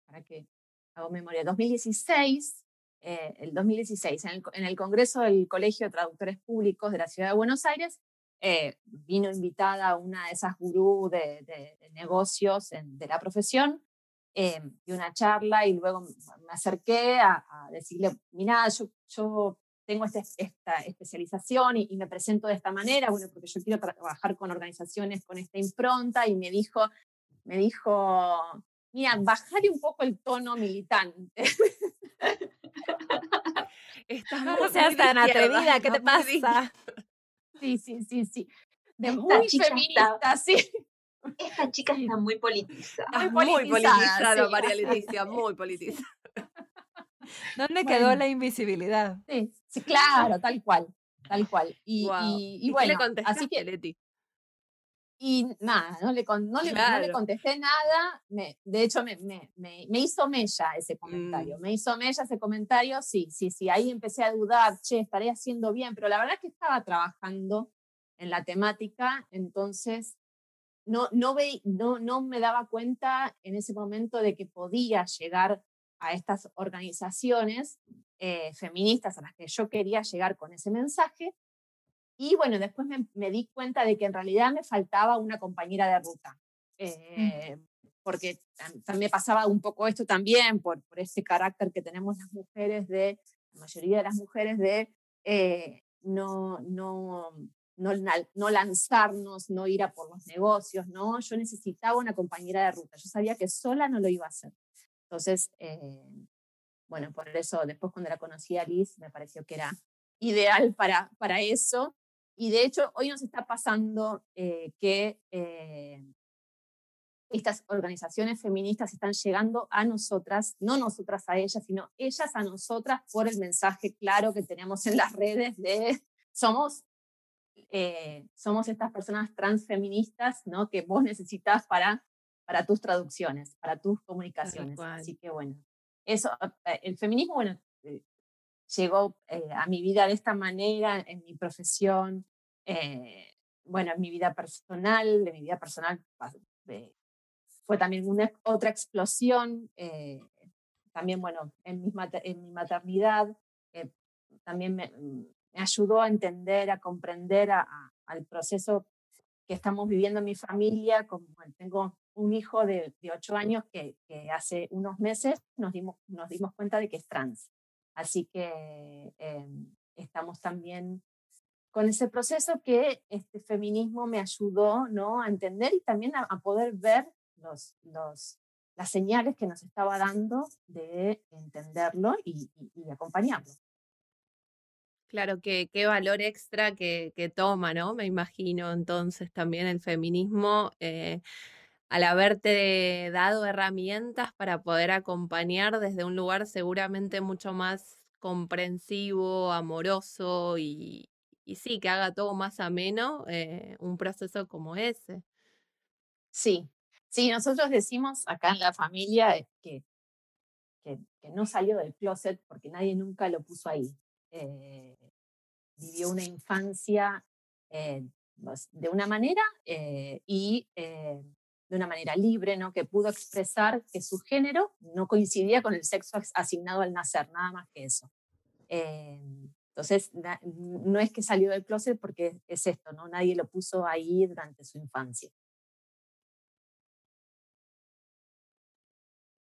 S4: para que hago memoria, 2016, eh, el 2016, en el, en el, Congreso del Colegio de Traductores Públicos de la Ciudad de Buenos Aires, eh, vino invitada una de esas gurús de, negocios de la profesión eh, y una charla y luego me acerqué a, decirle, mira, yo tengo este, esta especialización y, me presento de esta manera, bueno, porque yo quiero trabajar con organizaciones con esta impronta y me dijo, me dijo, mira, bajaré un poco el tono militante.
S1: no seas tan atrevida, ¿qué te pasa?
S4: Sí, sí, sí, sí. De muy feminista, sí.
S3: Esta chica está muy politizada.
S2: Muy politizada, María Leticia, muy politizada.
S1: ¿Dónde quedó la invisibilidad?
S4: Sí, sí, claro, tal cual, tal cual. Y, y, bueno,
S2: así que, Leti?
S4: Y nada, no le, no le, contesté nada. Me, de hecho, me, me, me, hizo mella ese comentario. Mm. Me hizo mella ese comentario. Sí, sí, sí. Ahí empecé a dudar, che, estaré haciendo bien. Pero la verdad es que estaba trabajando en la temática, entonces no, no, ve, no, no me daba cuenta en ese momento de que podía llegar a estas organizaciones eh, feministas a las que yo quería llegar con ese mensaje. Y bueno, después me, di cuenta de que en realidad me faltaba una compañera de ruta, mm. eh, porque también me pasaba un poco esto también por, por este carácter que tenemos las mujeres de, la mayoría de las mujeres de eh, no, no, no, no, lanzarnos, no ir a por los negocios, ¿no? Yo necesitaba una compañera de ruta, yo sabía que sola no lo iba a hacer. Entonces, eh, bueno, por eso después cuando la conocí a Liz me pareció que era ideal para, para eso. Y de hecho, hoy nos está pasando eh, que eh, estas organizaciones feministas están llegando a nosotras, no nosotras a ellas, sino ellas a nosotras por el mensaje claro que tenemos en las redes de somos, somos estas personas transfeministas ¿no? que vos necesitas para para tus traducciones, para tus comunicaciones. Así que bueno, eso, eh, el feminismo, bueno, eh, llegó eh, a mi vida de esta manera, en mi profesión, bueno, en mi vida personal, de mi vida personal fue también una otra explosión, también, bueno, en mi, en mi maternidad, también me, mm, me, ayudó a entender, a comprender al proceso que estamos viviendo en mi familia, como tengo un hijo de, de 8 años que, que, hace unos meses nos dimos, nos dimos cuenta de que es trans. Así que em, estamos también con ese proceso que este feminismo me ayudó ¿no? a entender y también a, poder ver los, los, las señales que nos estaba dando de entenderlo y, acompañarlo.
S2: Claro, que qué valor extra que, toma, ¿no? Me imagino entonces también el feminismo, eh, al haberte dado herramientas para poder acompañar desde un lugar seguramente mucho más comprensivo, amoroso y, y sí, que haga todo más ameno eh, un proceso como ese.
S4: Sí, sí, nosotros decimos acá en la familia eh, que, que, no salió del closet porque nadie nunca lo puso ahí. Eh, vivió una infancia de una manera y de una manera libre, ¿no? que pudo expresar que su género no coincidía con el sexo asignado al nacer, nada más que eso. Entonces, no es que salió del closet porque es esto, ¿no? Nadie lo puso ahí durante su infancia.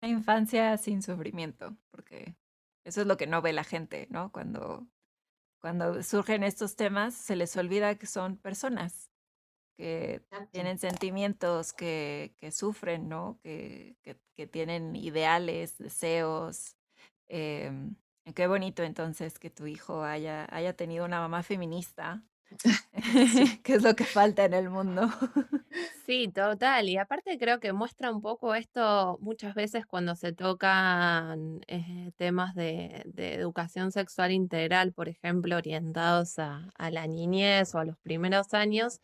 S1: Una infancia sin sufrimiento, porque eso es lo que no ve la gente, ¿no? Cuando, cuando surgen estos temas, se les olvida que son personas, que tienen sentimientos, que, que sufren, ¿no? Que, que, tienen ideales, deseos. Em, Qué bonito entonces que tu hijo haya, haya tenido una mamá feminista, que es lo que falta en el mundo.
S2: Sí, total. Y aparte creo que muestra un poco esto muchas veces cuando se tocan eh, temas de, educación sexual integral, por ejemplo, orientados a, a la niñez o a los primeros años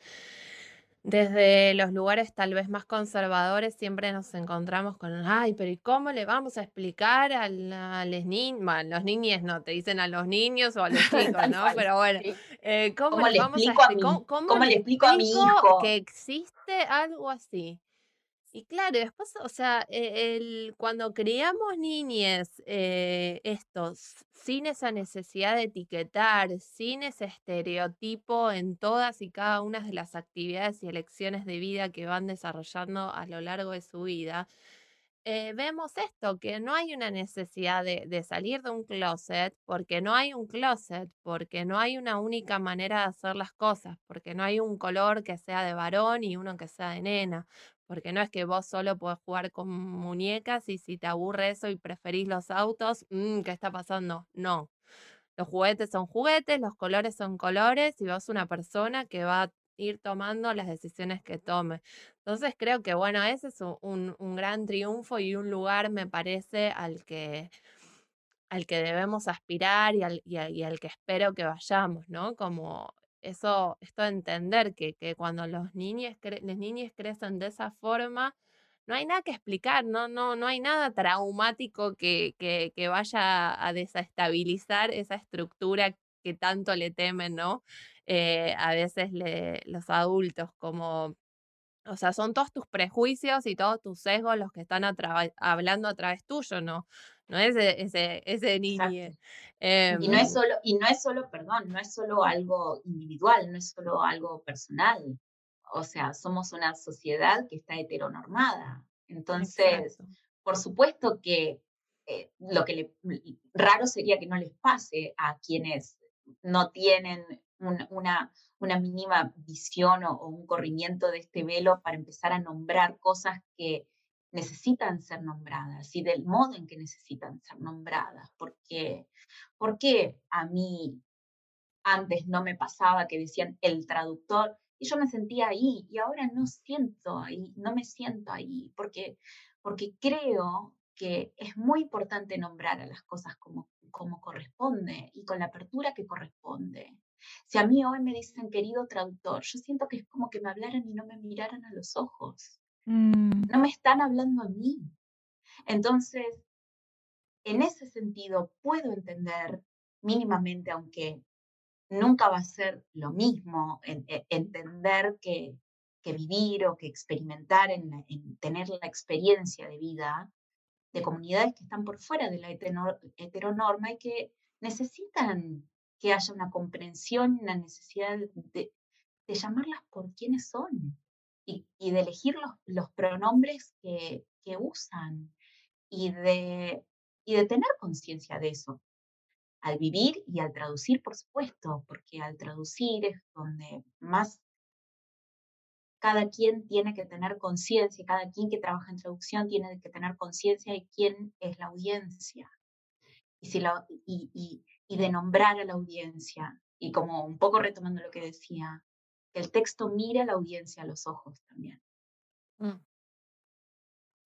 S2: desde los lugares tal vez más conservadores siempre nos encontramos con, ay, pero ¿y cómo le vamos a explicar a, los niños? Bueno, los niños no, te dicen a los niños o a los chicos, ¿no? Pero bueno, eh, ¿cómo, le vamos a?
S3: ¿Cómo, le explico a mi hijo
S2: que existe algo así? Y claro, después, o sea, e, el, cuando criamos niñes, eh, estos, sin esa necesidad de etiquetar, sin ese estereotipo en todas y cada una de las actividades y elecciones de vida que van desarrollando a lo largo de su vida, eh, vemos esto, que no hay una necesidad de, de, salir de un closet, porque no hay un closet, porque no hay una única manera de hacer las cosas, porque no hay un color que sea de varón y uno que sea de nena, porque no es que vos solo podés jugar con muñecas y si te aburre eso y preferís los autos, mm, ¿qué está pasando? No. Los juguetes son juguetes, los colores son colores y vos una persona que va a ir tomando las decisiones que tome. Entonces creo que, bueno, ese es un, gran triunfo y un lugar, me parece, al que, al que debemos aspirar y al, y al que espero que vayamos, ¿no? Como eso, esto de entender que, que cuando los niños, las niñas crecen de esa forma, no hay nada que explicar, no, no, no hay nada traumático que, que, que vaya a desestabilizar esa estructura que tanto le temen, ¿no? Eh, a veces le, los adultos, como, o sea, son todos tus prejuicios y todos tus sesgos los que están hablando a través tuyo, ¿no? No es ese, ese niño.
S3: y no es em solo, y no es solo, perdón, no es solo algo individual, no es solo algo personal. O sea, somos una sociedad que está heteronormada. Entonces, por supuesto que eh, lo que le, raro sería que no les pase a quienes no tienen una, una mínima visión o, un corrimiento de este velo para empezar a nombrar cosas que necesitan ser nombradas y del modo en que necesitan ser nombradas. Porque, ¿Por qué a mí antes no me pasaba que decían el traductor y yo me sentía ahí y ahora no siento ahí, no me siento ahí, porque, porque creo que es muy importante nombrar a las cosas como, como corresponde y con la apertura que corresponde. Si a mí hoy me dicen querido traductor, yo siento que es como que me hablaran y no me miraran a los ojos. Mm. No me están hablando a mí. Entonces, en ese sentido, puedo entender mínimamente, aunque nunca va a ser lo mismo, e, entender que, vivir o que experimentar, en, tener la experiencia de vida de comunidades que están por fuera de la heteronorma y que necesitan que haya una comprensión, una necesidad de llamarlas por quienes son y, de elegir los, pronombres que, usan y de, tener conciencia de eso. al vivir y al traducir, por supuesto, porque al traducir es donde más cada quien tiene que tener conciencia, cada quien que trabaja en traducción tiene que tener conciencia de quién es la audiencia y, de nombrar a la audiencia. Y como un poco retomando lo que decía, que el texto mire a la audiencia a los ojos también.
S2: Mm.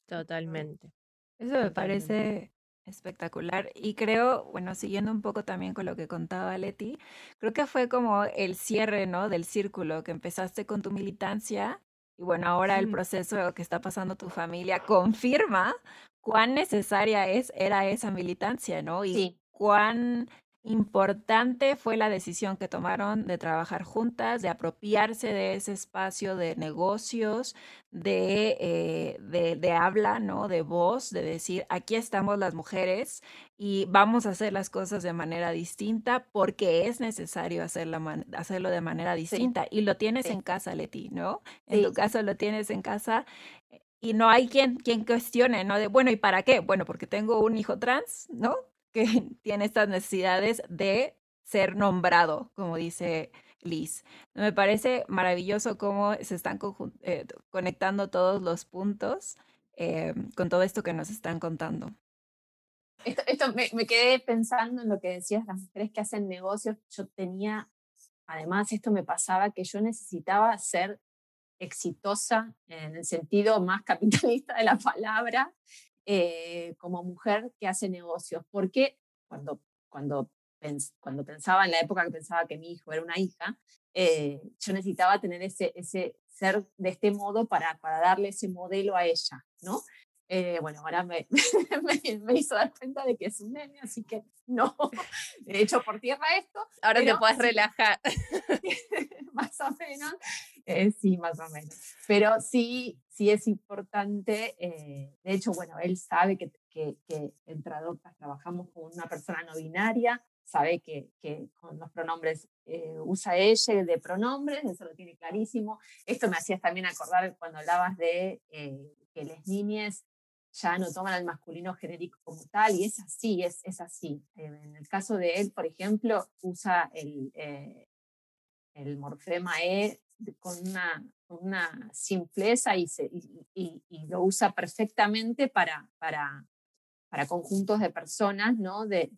S2: Totalmente.
S1: Eso me parece espectacular y creo, bueno, siguiendo un poco también con lo que contaba Leti, creo que fue como el cierre, ¿no? Del círculo que empezaste con tu militancia y bueno, ahora el proceso que está pasando tu familia confirma cuán necesaria es, era esa militancia, ¿no? Y cuán Importante fue la decisión que tomaron de trabajar juntas, de apropiarse de ese espacio de negocios, de, eh, de, habla, ¿no? De voz, de decir, aquí estamos las mujeres y vamos a hacer las cosas de manera distinta porque es necesario hacerlo de manera distinta. Y lo tienes en casa, Leti, ¿no? En tu caso lo tienes en casa eh, y no hay quien, quien cuestione, ¿no? De, bueno, ¿y para qué? Bueno, porque tengo un hijo trans, ¿no? Que tiene estas necesidades de ser nombrado, como dice Liz. Me parece maravilloso cómo se están eh, conectando todos los puntos eh, con todo esto que nos están contando.
S4: Esto, me, me, quedé pensando en lo que decías, las mujeres que hacen negocios. Yo tenía, además, esto me pasaba que yo necesitaba ser exitosa en el sentido más capitalista de la palabra eh, como mujer que hace negocios, porque cuando, cuando, cuando pensaba en la época que pensaba que mi hijo era una hija, eh, yo necesitaba tener ese, ese ser de este modo para, para darle ese modelo a ella, ¿no? Eh, bueno, ahora me, me, hizo dar cuenta de que es un nene, así que no, he hecho por tierra esto.
S2: Ahora te puedes relajar.
S4: más o menos, sí, más o menos. Pero sí, sí es importante, eh, de hecho, bueno, él sabe que, que, en Tradoctas trabajamos con una persona no binaria, sabe que, que con los pronombres eh, usa ella de pronombres, eso lo tiene clarísimo. Esto me hacías también acordar cuando hablabas de eh, que las niñas ya no toman al masculino genérico como tal, y es así, es, es así. en el caso de él, por ejemplo, usa el, el morfema E con una una simpleza y, y, y, lo usa perfectamente para, para, para conjuntos de personas, ¿no? de,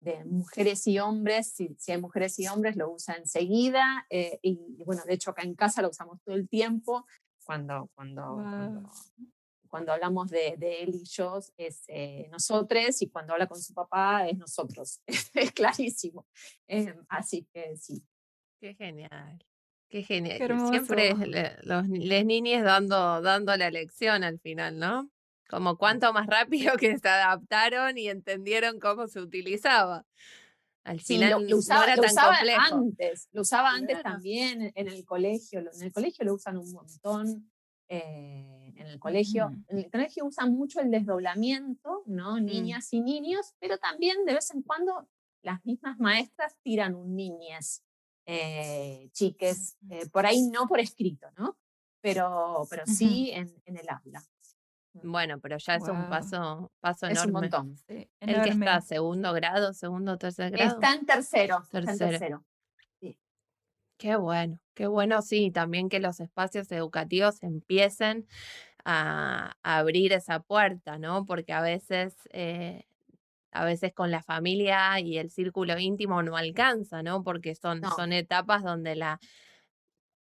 S4: de, mujeres y hombres. Si, si, hay mujeres y hombres, lo usa enseguida. Eh, y, bueno, de hecho acá en casa lo usamos todo el tiempo. Cuando, cuando, cuando, hablamos de, de, él y yo es eh, nosotros y cuando habla con su papá es nosotros. es clarísimo. Eh, así que sí.
S2: Qué genial. Qué genial. Siempre los, les niñas dando, dando la lección al final, ¿no? Como cuánto más rápido que se adaptaron y entendieron cómo se utilizaba.
S4: Al final lo, usaba, no era tan complejo. antes, lo usaba antes también en el colegio. En el colegio lo usan un montón. Eh, en el colegio, en el colegio usan mucho el desdoblamiento, ¿no? Mm. Niñas y niños, pero también de vez en cuando las mismas maestras tiran un niñez eh, chiques, eh, por ahí no por escrito, ¿no? Pero, pero sí en, en el habla.
S2: Mm. Bueno, pero ya es un paso, paso
S4: es
S2: enorme.
S4: un montón.
S2: ¿El que está segundo grado, segundo, tercer grado?
S4: Está en tercero. Tercero. Está en tercero. Sí.
S2: Qué bueno, qué bueno, sí, también que los espacios educativos empiecen a, abrir esa puerta, ¿no? Porque a veces eh, a veces con la familia y el círculo íntimo no alcanza, ¿no? Porque son, son etapas donde la,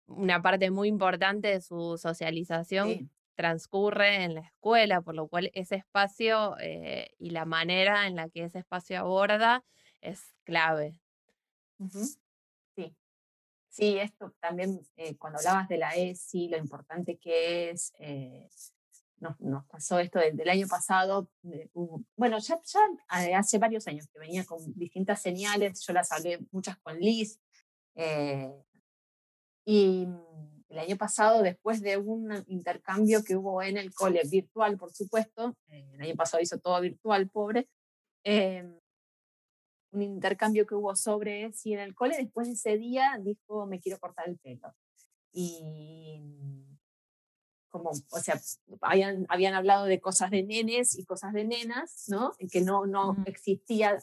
S2: una parte muy importante de su socialización transcurre en la escuela, por lo cual ese espacio eh, y la manera en la que ese espacio aborda es clave.
S4: Sí. Sí, esto también, eh, cuando hablabas de la ESI, lo importante que es, eh, nos, pasó esto del, año pasado. bueno, ya, ya, hace varios años que venía con distintas señales, yo las hablé muchas con Liz. Eh, y el año pasado, después de un intercambio que hubo en el cole, virtual, por supuesto, eh, el año pasado hizo todo virtual, pobre, eh, un intercambio que hubo sobre si en el cole, después de ese día dijo, me quiero cortar el pelo. Y como, o sea, habían, habían hablado de cosas de nenes y cosas de nenas, ¿no? Que no, no existía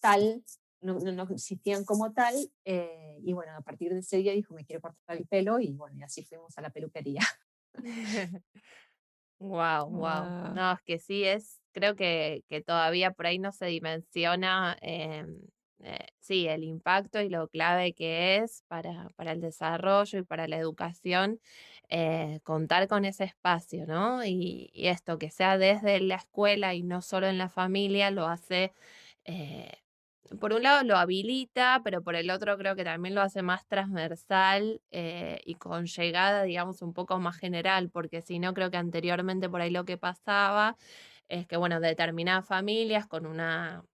S4: tal, no, no, existían como tal. Eh, y bueno, a partir de ese día dijo, me quiero cortar el pelo y bueno, y así fuimos a la peluquería.
S2: Wow, wow. No, es que sí es, creo que, que todavía por ahí no se dimensiona, em, eh, sí, el impacto y lo clave que es para, para el desarrollo y para la educación eh, contar con ese espacio, ¿no? Y, y, esto, que sea desde la escuela y no solo en la familia, lo hace eh, por un lado lo habilita, pero por el otro creo que también lo hace más transversal eh, y con llegada, digamos, un poco más general, porque si no, creo que anteriormente por ahí lo que pasaba es que, bueno, determinadas familias con una,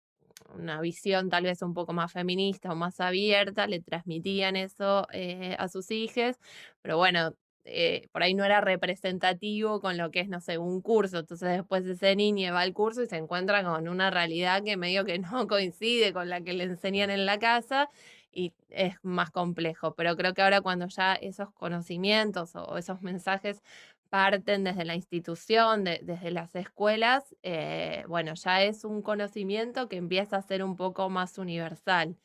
S2: una visión tal vez un poco más feminista o más abierta le transmitían eso eh, a sus hijos, pero bueno, eh, por ahí no era representativo con lo que es, no sé, un curso. Entonces después ese niño va al curso y se encuentra con una realidad que medio que no coincide con la que le enseñan en la casa y es más complejo. Pero creo que ahora cuando ya esos conocimientos o esos mensajes parten desde la institución, desde las escuelas, eh, bueno, ya es un conocimiento que empieza a ser un poco más universal.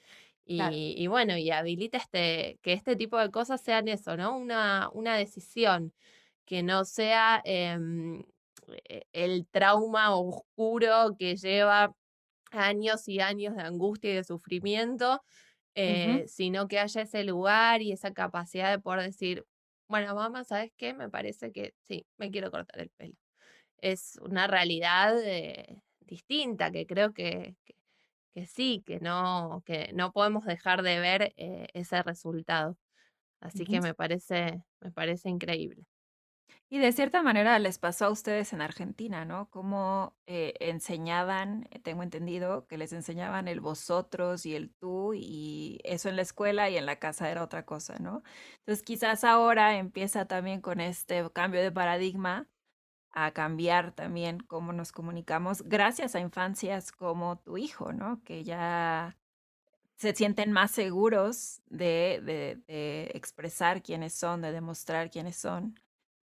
S2: Y, bueno, y habilita este, que este tipo de cosas sean eso, ¿no? Una, una decisión, que no sea em, e, el trauma oscuro que lleva años y años de angustia y de sufrimiento, eh, sino que haya ese lugar y esa capacidad de poder decir, bueno, mamá, ¿sabes qué? Me parece que sí, me quiero cortar el pelo. Es una realidad eh, distinta que creo que, que sí, que no, que no podemos dejar de ver eh, ese resultado. Así que me parece, me parece increíble.
S1: Y de cierta manera les pasó a ustedes en Argentina, ¿no? Como eh, enseñaban, eh, tengo entendido, que les enseñaban el vosotros y el tú y eso en la escuela y en la casa era otra cosa, ¿no? Entonces quizás ahora empieza también con este cambio de paradigma a cambiar también cómo nos comunicamos gracias a infancias como tu hijo, ¿no? Que ya se sienten más seguros de, expresar quiénes son, de demostrar quiénes son.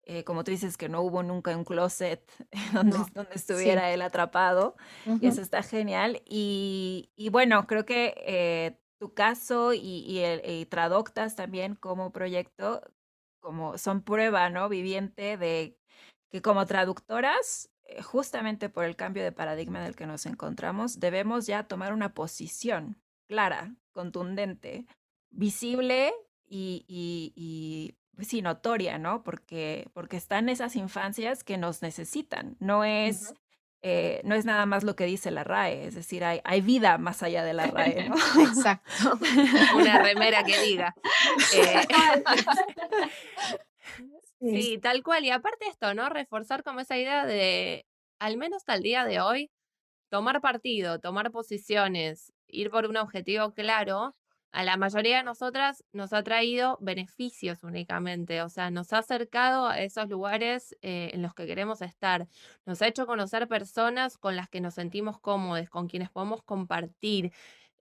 S1: Eh, como tú dices, que no hubo nunca un closet donde, donde estuviera él atrapado. y eso está genial. Y, bueno, creo que eh, tu caso y, y, el, y Tradoctas también como proyecto como son prueba, ¿no? Viviente de que como traductoras, eh, justamente por el cambio de paradigma en el que nos encontramos, debemos ya tomar una posición clara, contundente, visible y, y, pues sí, notoria, ¿no? Porque, porque están esas infancias que nos necesitan. No es, eh, no es nada más lo que dice la RAE, es decir, hay, hay vida más allá de la RAE, ¿no?
S2: Exacto. Una remera que diga. Eh, Sí, tal cual. Y aparte esto, ¿no? Reforzar como esa idea de, al menos hasta el día de hoy, tomar partido, tomar posiciones, ir por un objetivo claro, a la mayoría de nosotras nos ha traído beneficios únicamente, o sea, nos ha acercado a esos lugares eh, en los que queremos estar, nos ha hecho conocer personas con las que nos sentimos cómodos, con quienes podemos compartir,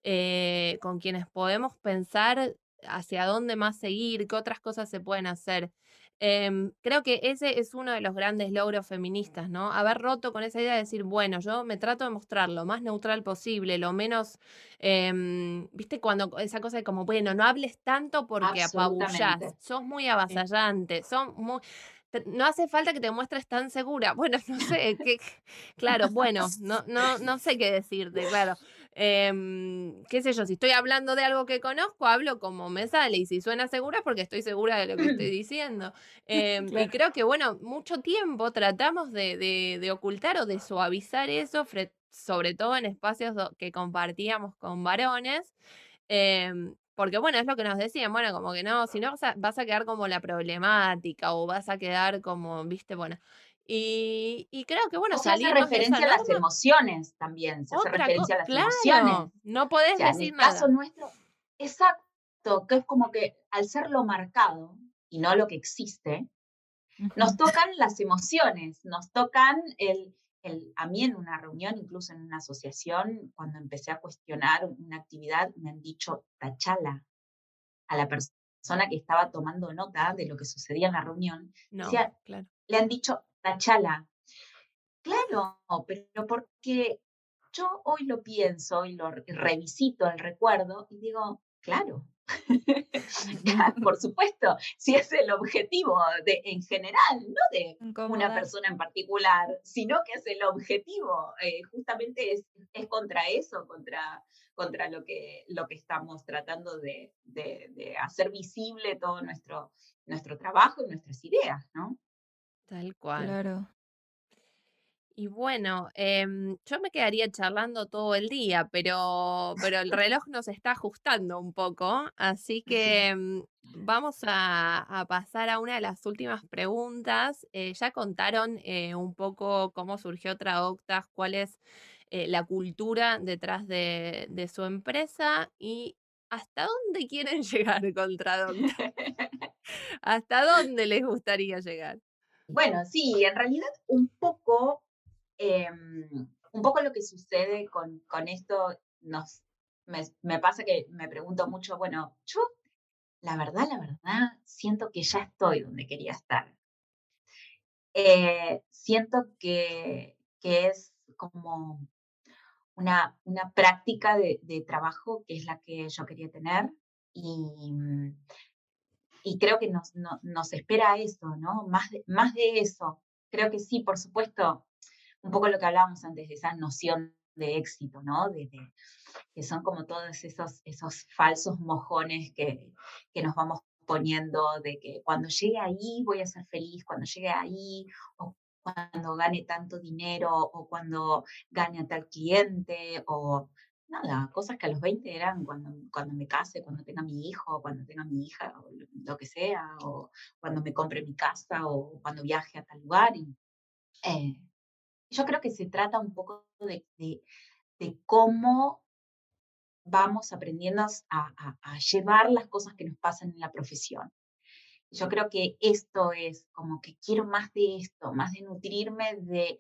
S2: eh, con quienes podemos pensar hacia dónde más seguir, qué otras cosas se pueden hacer. Em, creo que ese es uno de los grandes logros feministas, ¿no? Haber roto con esa idea de decir, bueno, yo me trato de mostrar lo más neutral posible, lo menos, em, viste, cuando esa cosa de como, bueno, no hables tanto porque apabullás, sos muy avasallante, son muy no hace falta que te muestres tan segura. Bueno, no sé, que, claro, bueno, no, no, no sé qué decirte, claro. Em, qué sé yo, si estoy hablando de algo que conozco, hablo como me sale y si suena segura porque estoy segura de lo que estoy diciendo. Em, y creo que, bueno, mucho tiempo tratamos de, de, ocultar o de suavizar eso, sobre todo en espacios que compartíamos con varones. Em, porque bueno, es lo que nos decían, bueno, como que no, si no vas a, vas a quedar como la problemática o vas a quedar como, viste, bueno, y, creo que, bueno,
S3: se hace referencia a las emociones también, se hace referencia a las emociones.
S2: No podés decir en el
S3: caso nuestro, exacto, que es como que al ser lo marcado y no lo que existe, nos tocan las emociones, nos tocan el, el, a mí en una reunión, incluso en una asociación, cuando empecé a cuestionar una actividad, me han dicho, tachala a la persona que estaba tomando nota de lo que sucedía en la reunión. No, claro. Le han dicho, Tachala. Claro, pero porque yo hoy lo pienso y lo revisito el recuerdo y digo, claro, por supuesto, si es el objetivo de, en general, no de una persona en particular, sino que es el objetivo, eh, justamente es, es, contra eso, contra, contra lo, que, lo que estamos tratando de, de, de, hacer visible todo nuestro, nuestro trabajo y nuestras ideas, ¿no?
S2: Tal cual.
S1: Claro.
S2: Y bueno, em, yo me quedaría charlando todo el día, pero, pero el reloj nos está ajustando un poco, así que em, vamos a, pasar a una de las últimas preguntas. Eh, ya contaron eh, un poco cómo surgió Traoctas, cuál es eh, la cultura detrás de, de, su empresa y hasta dónde quieren llegar con Traoctas. ¿Hasta dónde les gustaría llegar?
S3: Bueno, sí, en realidad un poco Em, un poco lo que sucede con, con esto, nos, me, pasa que me pregunto mucho, bueno, yo la verdad, la verdad, siento que ya estoy donde quería estar. Eh, siento que, que, es como una, una práctica de, de, trabajo que es la que yo quería tener y, y creo que nos, nos espera eso, ¿no? Más de, más de eso. Creo que sí, por supuesto, un poco lo que hablábamos antes de esa noción de éxito, ¿no? Que son como todos esos, esos falsos mojones que, que nos vamos poniendo de que cuando llegue ahí voy a ser feliz, cuando llegue ahí, o cuando gane tanto dinero, o cuando gane a tal cliente, o nada, cosas que a los 20 eran cuando, cuando me case, cuando tenga mi hijo, cuando tenga mi hija, o lo que sea, o cuando me compre mi casa, o cuando viaje a tal lugar. Y, eh, yo creo que se trata un poco de, de, cómo vamos aprendiendo a, a, llevar las cosas que nos pasan en la profesión. Yo creo que esto es como que quiero más de esto, más de nutrirme de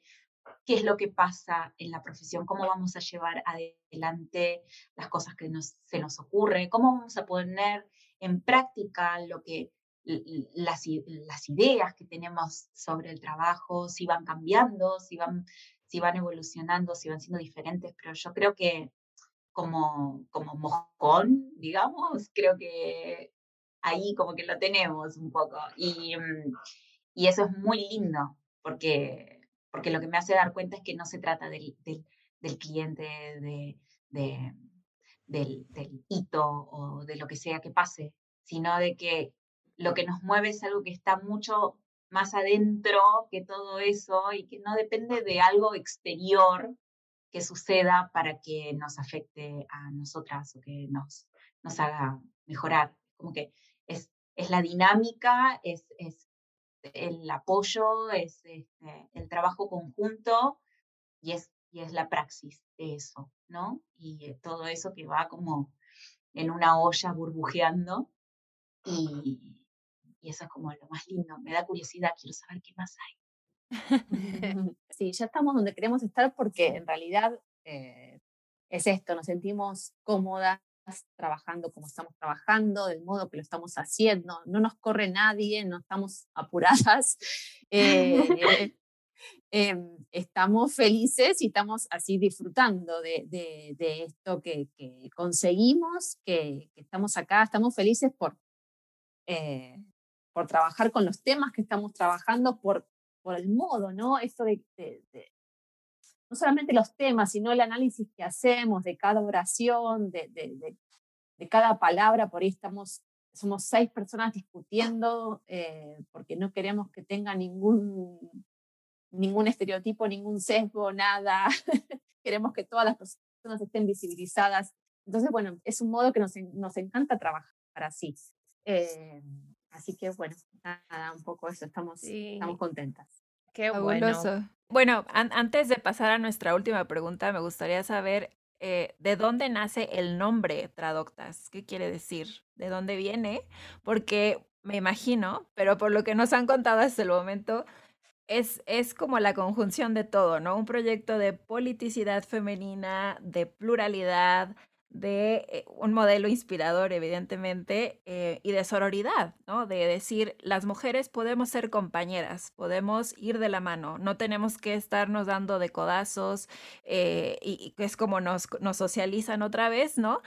S3: qué es lo que pasa en la profesión, cómo vamos a llevar adelante las cosas que nos, se nos ocurre, cómo vamos a poner en práctica lo que las, las ideas que tenemos sobre el trabajo, si van cambiando, si van, si van evolucionando, si van siendo diferentes, pero yo creo que como, como moscón, digamos, creo que ahí como que lo tenemos un poco. Y, mm, y eso es muy lindo, porque, porque lo que me hace dar cuenta es que no se trata del, del, del cliente, de, de, del, del hito o de lo que sea que pase, sino de que lo que nos mueve es algo que está mucho más adentro que todo eso y que no depende de algo exterior que suceda para que nos afecte a nosotras o que nos, nos haga mejorar. Como que es, es la dinámica, es, es el apoyo, es este, el trabajo conjunto y es, y es la praxis de eso, ¿no? Y todo eso que va como en una olla burbujeando y, y eso es como lo más lindo. Me da curiosidad, quiero saber qué más hay.
S4: Sí, ya estamos donde queremos estar porque en realidad eh, es esto, nos sentimos cómodas trabajando como estamos trabajando, del modo que lo estamos haciendo, no nos corre nadie, no estamos apuradas, eh, em, estamos felices y estamos así disfrutando de, de, esto que, que conseguimos, que, que, estamos acá, estamos felices por, eh, por trabajar con los temas que estamos trabajando, por, por el modo, ¿no? Esto de, no solamente los temas, sino el análisis que hacemos de cada oración, de, de, de cada palabra, por ahí estamos, somos seis personas discutiendo eh, porque no queremos que tenga ningún, ningún estereotipo, ningún sesgo, nada. queremos que todas las personas estén visibilizadas. Entonces, bueno, es un modo que nos, nos encanta trabajar así. Eh, Así que bueno, nada, un poco eso, estamos, estamos contentas.
S2: Qué bueno.
S1: Bueno, antes de pasar a nuestra última pregunta, me gustaría saber eh, de dónde nace el nombre Tradoctas. ¿Qué quiere decir? ¿De dónde viene? Porque me imagino, pero por lo que nos han contado hasta el momento, es, es como la conjunción de todo, ¿no? Un proyecto de politicidad femenina, de pluralidad, de eh, un modelo inspirador, evidentemente, eh, y de sororidad, ¿no? De decir, las mujeres podemos ser compañeras, podemos ir de la mano, no tenemos que estarnos dando de codazos, eh, y, que es como nos, socializan otra vez, ¿no?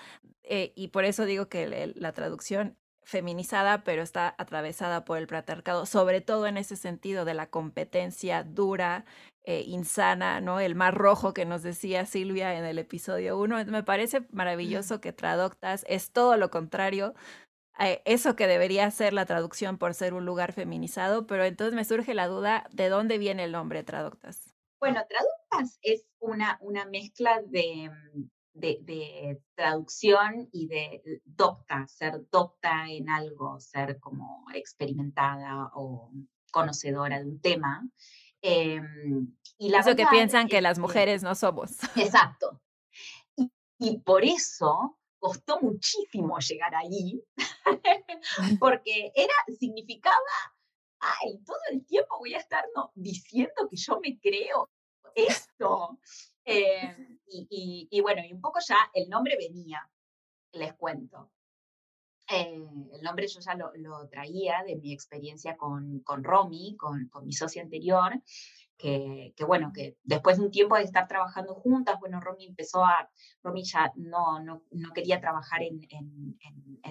S1: y por eso digo que la traducción feminizada, pero está atravesada por el patriarcado, sobre todo en ese sentido de la competencia dura, eh, insana, ¿no? El mar rojo que nos decía Silvia en el episodio 1. Me parece maravilloso que Traductas es todo lo contrario. eso que debería ser la traducción por ser un lugar feminizado, pero entonces me surge la duda de dónde viene el nombre Traductas.
S3: Bueno, Traductas es una, una mezcla de, de, de, traducción y de docta, ser docta en algo, ser como experimentada o conocedora de un tema.
S1: Em, y la eso que piensan que las mujeres no somos.
S3: Exacto. Y, por eso costó muchísimo llegar ahí, porque era, significaba, ay, todo el tiempo voy a estar no, diciendo que yo me creo esto. Em, y, y, bueno, y un poco ya el nombre venía, les cuento. Eh, el nombre yo ya lo, traía de mi experiencia con, con Romy, con, con, mi socia anterior, que, que, bueno, que después de un tiempo de estar trabajando juntas, bueno, Romy empezó a, Romy ya no, no, no quería trabajar en,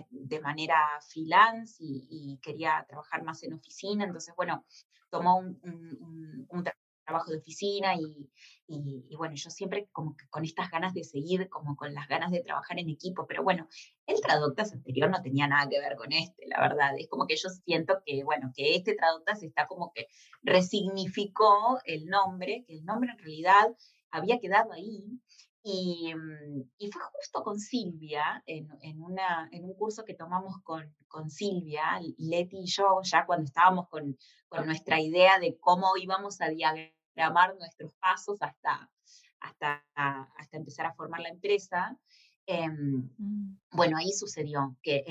S3: de manera freelance y, quería trabajar más en oficina, entonces, bueno, tomó un, un, un, trabajo de oficina y, y, bueno, yo siempre como que con estas ganas de seguir, como con las ganas de trabajar en equipo, pero bueno, el Traductas anterior no tenía nada que ver con este, la verdad, es como que yo siento que, bueno, que este Traductas está como que resignificó el nombre, que el nombre en realidad había quedado ahí y, mm, y, fue justo con Silvia, en, en, una, en un curso que tomamos con, con, Silvia, Leti y yo, ya cuando estábamos con, con, nuestra idea de cómo íbamos a diagramar nuestros pasos hasta, hasta, hasta empezar a formar la empresa. Em, mm. Bueno, ahí sucedió que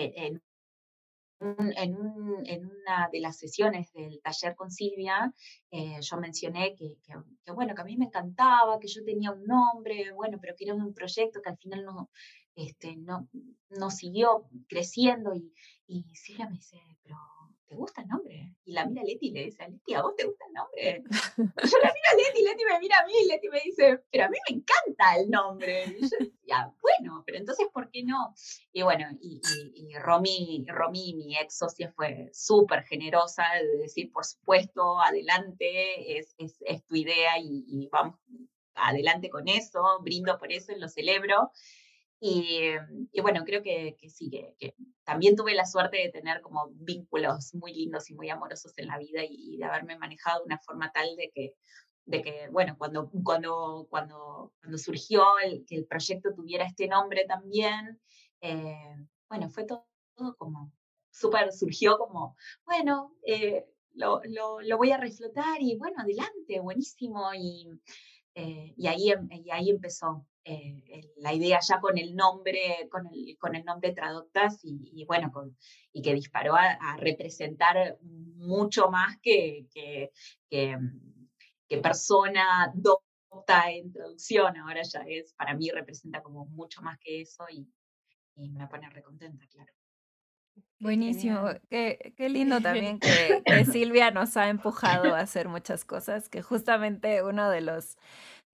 S3: en en, una de las sesiones del taller con Silvia, eh, yo mencioné que, bueno, que a mí me encantaba, que yo tenía un nombre, bueno, pero que era un proyecto que al final no, este, no, no siguió creciendo y, y Silvia me dice, pero ¿te gusta el nombre? Y la mira Leti y le dice, Leti, ¿a vos te gusta el nombre? yo la miro a Leti, Leti me mira a mí y Leti me dice, pero a mí me encanta el nombre. Y yo decía, bueno, pero entonces, ¿por qué no? Y bueno, y, y, Romy, Romy, mi ex socia, fue súper generosa de decir, por supuesto, adelante, es, es, es tu idea y, y vamos adelante con eso, brindo por eso y lo celebro. Y, y, bueno, creo que, que sí, que, también tuve la suerte de tener como vínculos muy lindos y muy amorosos en la vida y, de haberme manejado de una forma tal de que, de que bueno, cuando, cuando, cuando, cuando surgió el, que el proyecto tuviera este nombre también, eh, bueno, fue todo, como súper, surgió como, bueno, eh, lo, lo, lo, voy a reflotar y bueno, adelante, buenísimo. Y, eh, y, ahí, em, y ahí empezó eh, la idea ya con el nombre, con el, con el nombre Traductas y, bueno, con, y que disparó a, representar mucho más que, que, que, que, persona docta en traducción, ahora ya es, para mí representa como mucho más que eso y, y me pone recontenta, claro.
S1: Buenísimo, qué, qué, lindo también que, que Silvia nos ha empujado a hacer muchas cosas, que justamente uno de los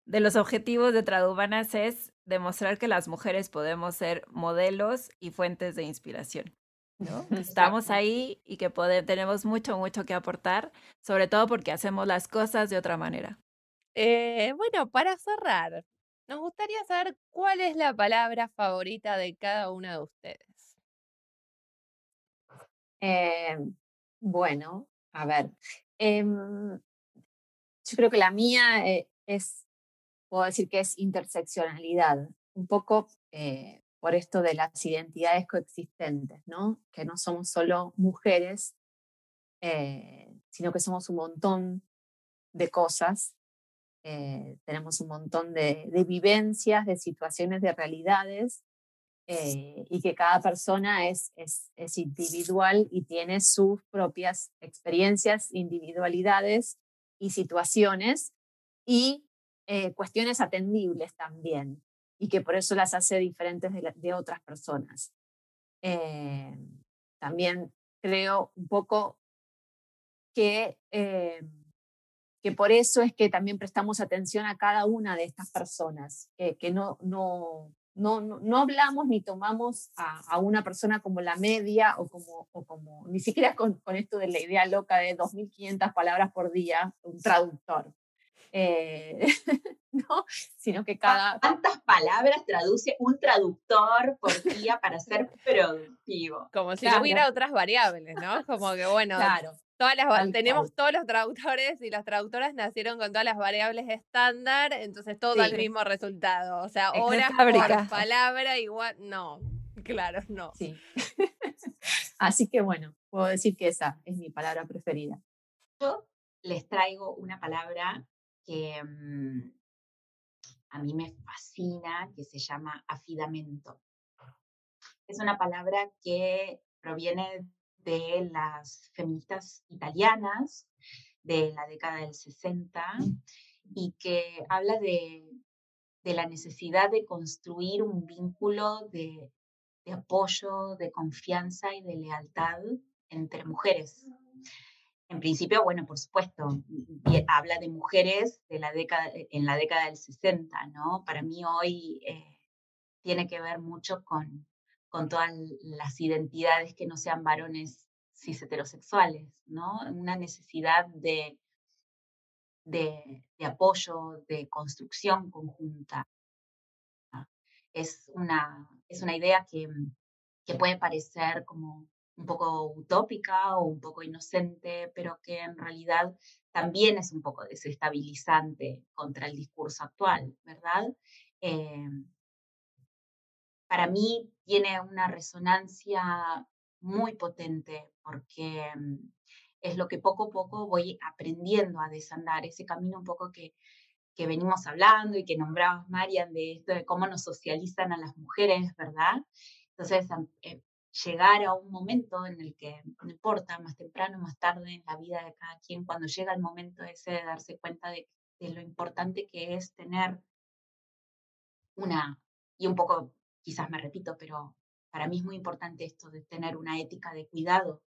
S1: de los objetivos de Tradubanas es demostrar que las mujeres podemos ser modelos y fuentes de inspiración. ¿no? Estamos ahí y que tenemos mucho, mucho que aportar, sobre todo porque hacemos las cosas de otra manera.
S2: Eh, bueno, para cerrar, nos gustaría saber cuál es la palabra favorita de cada una de ustedes.
S4: Eh, bueno, a ver, em, yo creo que la mía eh, es puedo decir que es interseccionalidad, un poco eh, por esto de las identidades coexistentes, ¿no? que no somos solo mujeres, eh, sino que somos un montón de cosas, eh, tenemos un montón de, vivencias, de situaciones, de realidades, y que cada persona es, es, es individual y tiene sus propias experiencias, individualidades y situaciones, y eh, cuestiones atendibles también. y que por eso las hace diferentes de, otras personas. Eh, también creo un poco que, eh, que por eso es que también prestamos atención a cada una de estas personas, que no, no, no, no, hablamos ni tomamos a, una persona como la media o como, o como ni siquiera con, con, esto de la idea loca de 2.500 palabras por día, un traductor. Eh, ¿no? Sino que cada...
S3: ¿Cuántas palabras traduce un traductor por día para ser productivo?
S2: Como si hubiera otras variables, ¿no? Como que, bueno, claro. Todas las, tenemos todos los traductores y las traductoras nacieron con todas las variables estándar, entonces todo da el mismo resultado. O sea, horas por palabra igual, no, claro, no.
S4: Sí. Así que bueno, puedo decir que esa es mi palabra preferida.
S3: Yo les traigo una palabra que mm, a mí me fascina, que se llama afidamento. Es una palabra que proviene de las feministas italianas de la década del 60 y que habla de, la necesidad de construir un vínculo de, apoyo, de confianza y de lealtad entre mujeres. En principio, bueno, por supuesto, habla de mujeres de la década, en la década del 60, ¿no? Para mí hoy eh, tiene que ver mucho con, con todas las identidades que no sean varones cis heterosexuales, ¿no? Una necesidad de, de, apoyo, de construcción conjunta. Es una, es una idea que, que puede parecer como un poco utópica o un poco inocente, pero que en realidad también es un poco desestabilizante contra el discurso actual, ¿verdad? Eh, para mí tiene una resonancia muy potente porque mm, es lo que poco a poco voy aprendiendo a desandar, ese camino un poco que, que venimos hablando y que nombrabas, Marian, de esto de cómo nos socializan a las mujeres, ¿verdad? Entonces, eh, llegar a un momento en el que, no importa, más temprano, más tarde en la vida de cada quien, cuando llega el momento ese de darse cuenta de, de lo importante que es tener una, y un poco quizás me repito, pero para mí es muy importante esto de tener una ética de cuidado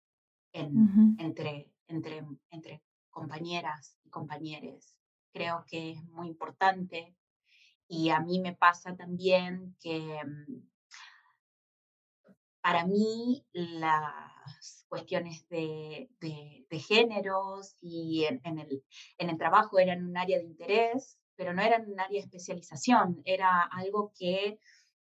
S3: entre, entre, entre compañeras y compañeros. Creo que es muy importante y a mí me pasa también que mm, para mí las cuestiones de, de, géneros y en, el, en el trabajo eran un área de interés, pero no eran un área de especialización, era algo que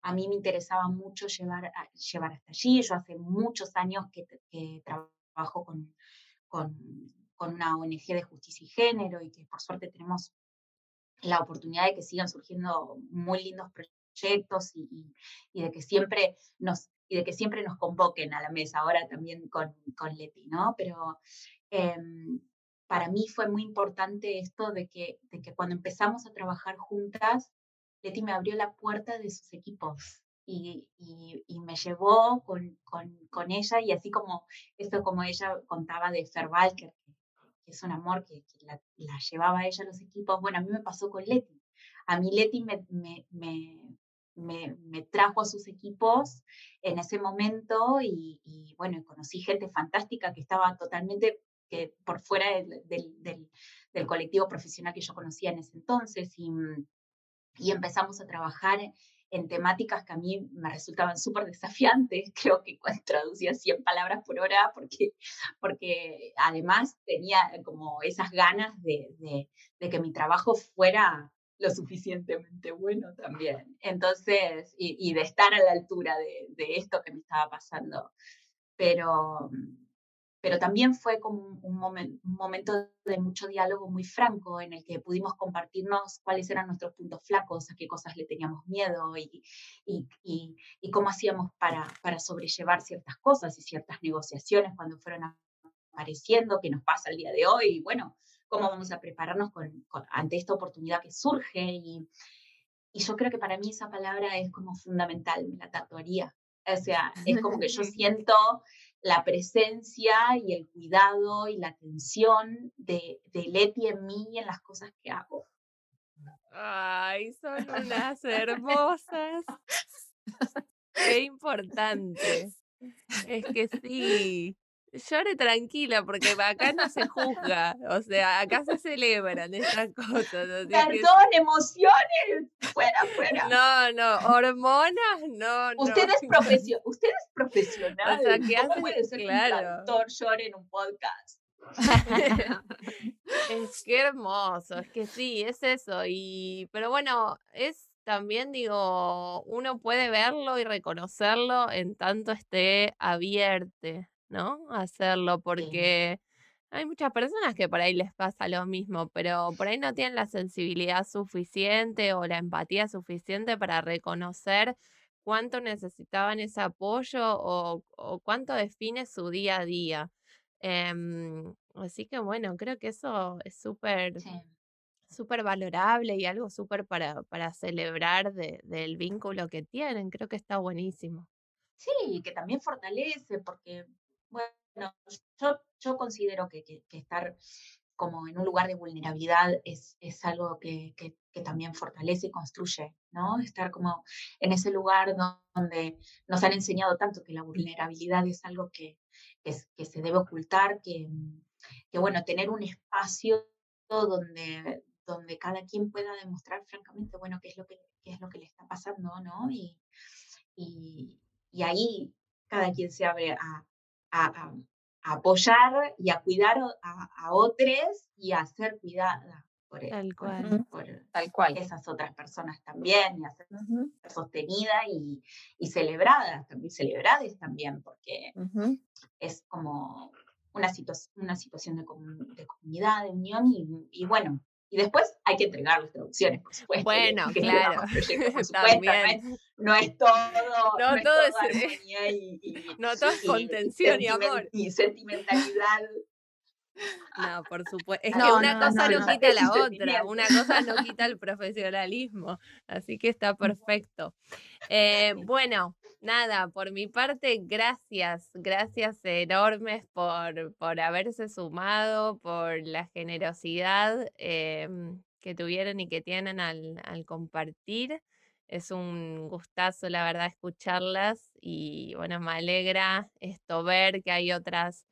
S3: a mí me interesaba mucho llevar, llevar hasta allí. Yo hace muchos años que, trabajo con, con, con, una ONG de justicia y género y que por suerte tenemos la oportunidad de que sigan surgiendo muy lindos proyectos y, y, de que siempre nos y de que siempre nos convoquen a la mesa, ahora también con, con Leti, ¿no? Pero em, para mí fue muy importante esto de que, de que cuando empezamos a trabajar juntas, Leti me abrió la puerta de sus equipos y, y, me llevó con, con, con, ella y así como esto como ella contaba de Fer que, es un amor que, la, la, llevaba ella a los equipos, bueno, a mí me pasó con Leti. A mí Leti me, me, me, me, trajo a sus equipos en ese momento y, y, bueno, conocí gente fantástica que estaba totalmente que por fuera del, del, colectivo profesional que yo conocía en ese entonces y, y empezamos a trabajar en temáticas que a mí me resultaban súper desafiantes, creo que traducía 100 palabras por hora, porque, porque además tenía como esas ganas de, de, que mi trabajo fuera lo suficientemente bueno también. Entonces, y, de estar a la altura de, de, esto que me estaba pasando. Pero, pero también fue como un, momento de mucho diálogo muy franco en el que pudimos compartirnos cuáles eran nuestros puntos flacos, a qué cosas le teníamos miedo y, y, y, cómo hacíamos para, para sobrellevar ciertas cosas y ciertas negociaciones cuando fueron apareciendo, que nos pasa el día de hoy, y bueno, cómo vamos a prepararnos con, ante esta oportunidad que surge. Y, y yo creo que para mí esa palabra es como fundamental, me la tatuaría. O sea, es como que yo siento la presencia y el cuidado y la atención de, de Leti en mí y en las cosas que hago.
S2: Ay, son unas hermosas. Qué importante. Es que sí. Llore tranquila, porque acá no se juzga. O sea, acá se celebran estas cosas.
S3: Perdón, emociones. Fuera, fuera.
S2: No, no, hormonas, no,
S3: Usted es, profesio usted es profesional.
S2: O sea, ¿qué
S3: ¿Cómo puede ser claro. que un cantor llore en un podcast?
S2: es que hermoso, es que sí, es eso. Y, pero bueno, es también digo, uno puede verlo y reconocerlo en tanto esté abierto, ¿no? Hacerlo, porque hay muchas personas que por ahí les pasa lo mismo, pero por ahí no tienen la sensibilidad suficiente o la empatía suficiente para reconocer cuánto necesitaban ese apoyo o, o cuánto define su día a día. Em, así que bueno, creo que eso es súper súper valorable y algo súper para, para celebrar del vínculo que tienen. Creo que está buenísimo.
S3: Sí, que también fortalece, porque, bueno, yo, yo considero que, estar como en un lugar de vulnerabilidad es, es algo que, que, también fortalece y construye, ¿no? Estar como en ese lugar donde nos han enseñado tanto que la vulnerabilidad es algo que, que, se debe ocultar, que, que, bueno, tener un espacio donde, donde cada quien pueda demostrar francamente, bueno, qué es lo que, es lo que le está pasando, ¿no? Y, y, ahí cada quien se abre a, a, apoyar y a cuidar a, otros y a ser cuidada por,
S2: Tal cual.
S3: Tal cual. esas otras personas también, y a ser sostenida y, y, celebradas, también celebradas también, porque es como una, una situación de, comunidad, de unión y, y, bueno, y después hay que entregar las traducciones, por supuesto.
S2: Bueno, claro.
S3: También. No, es, todo.
S2: No, todo es. Eh, y, no todo es contención y, amor.
S3: Y sentimentalidad.
S2: No, por supuesto. Es que una cosa no, quita la otra, una cosa no quita el profesionalismo, así que está perfecto. Eh, bueno, nada, por mi parte, gracias, gracias enormes por, por haberse sumado, por la generosidad em, que tuvieron y que tienen al, al, compartir. Es un gustazo, la verdad, escucharlas y bueno, me alegra esto ver que hay otras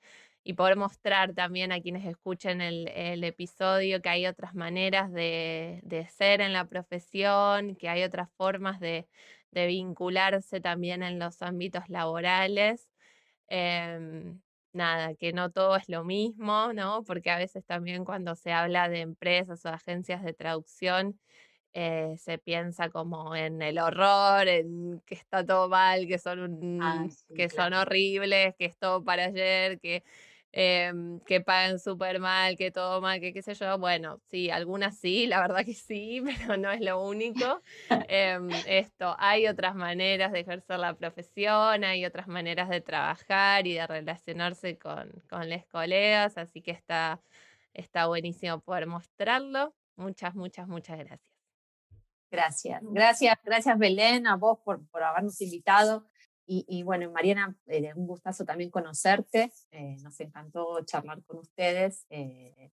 S2: y poder mostrar también a quienes escuchen el, el episodio que hay otras maneras de, de ser en la profesión, que hay otras formas de, de vincularse también en los ámbitos laborales. Em, nada, que no todo es lo mismo, ¿no? Porque a veces también cuando se habla de empresas o agencias de traducción, eh, se piensa como en el horror, en que está todo mal, que son, ah, que son horribles, que es todo para ayer, que Em, que pagan súper mal, que todo mal, que qué sé yo. Bueno, sí, algunas sí, la verdad que sí, pero no es lo único. Em, esto, hay otras maneras de ejercer la profesión, hay otras maneras de trabajar y de relacionarse con, con los colegas, así que está, está buenísimo poder mostrarlo. Muchas, muchas, muchas gracias.
S4: Gracias, gracias, gracias Belén, a vos por, por habernos invitado. Y, bueno, Mariana, eh, un gustazo también conocerte. Eh, nos encantó charlar con ustedes. Eh,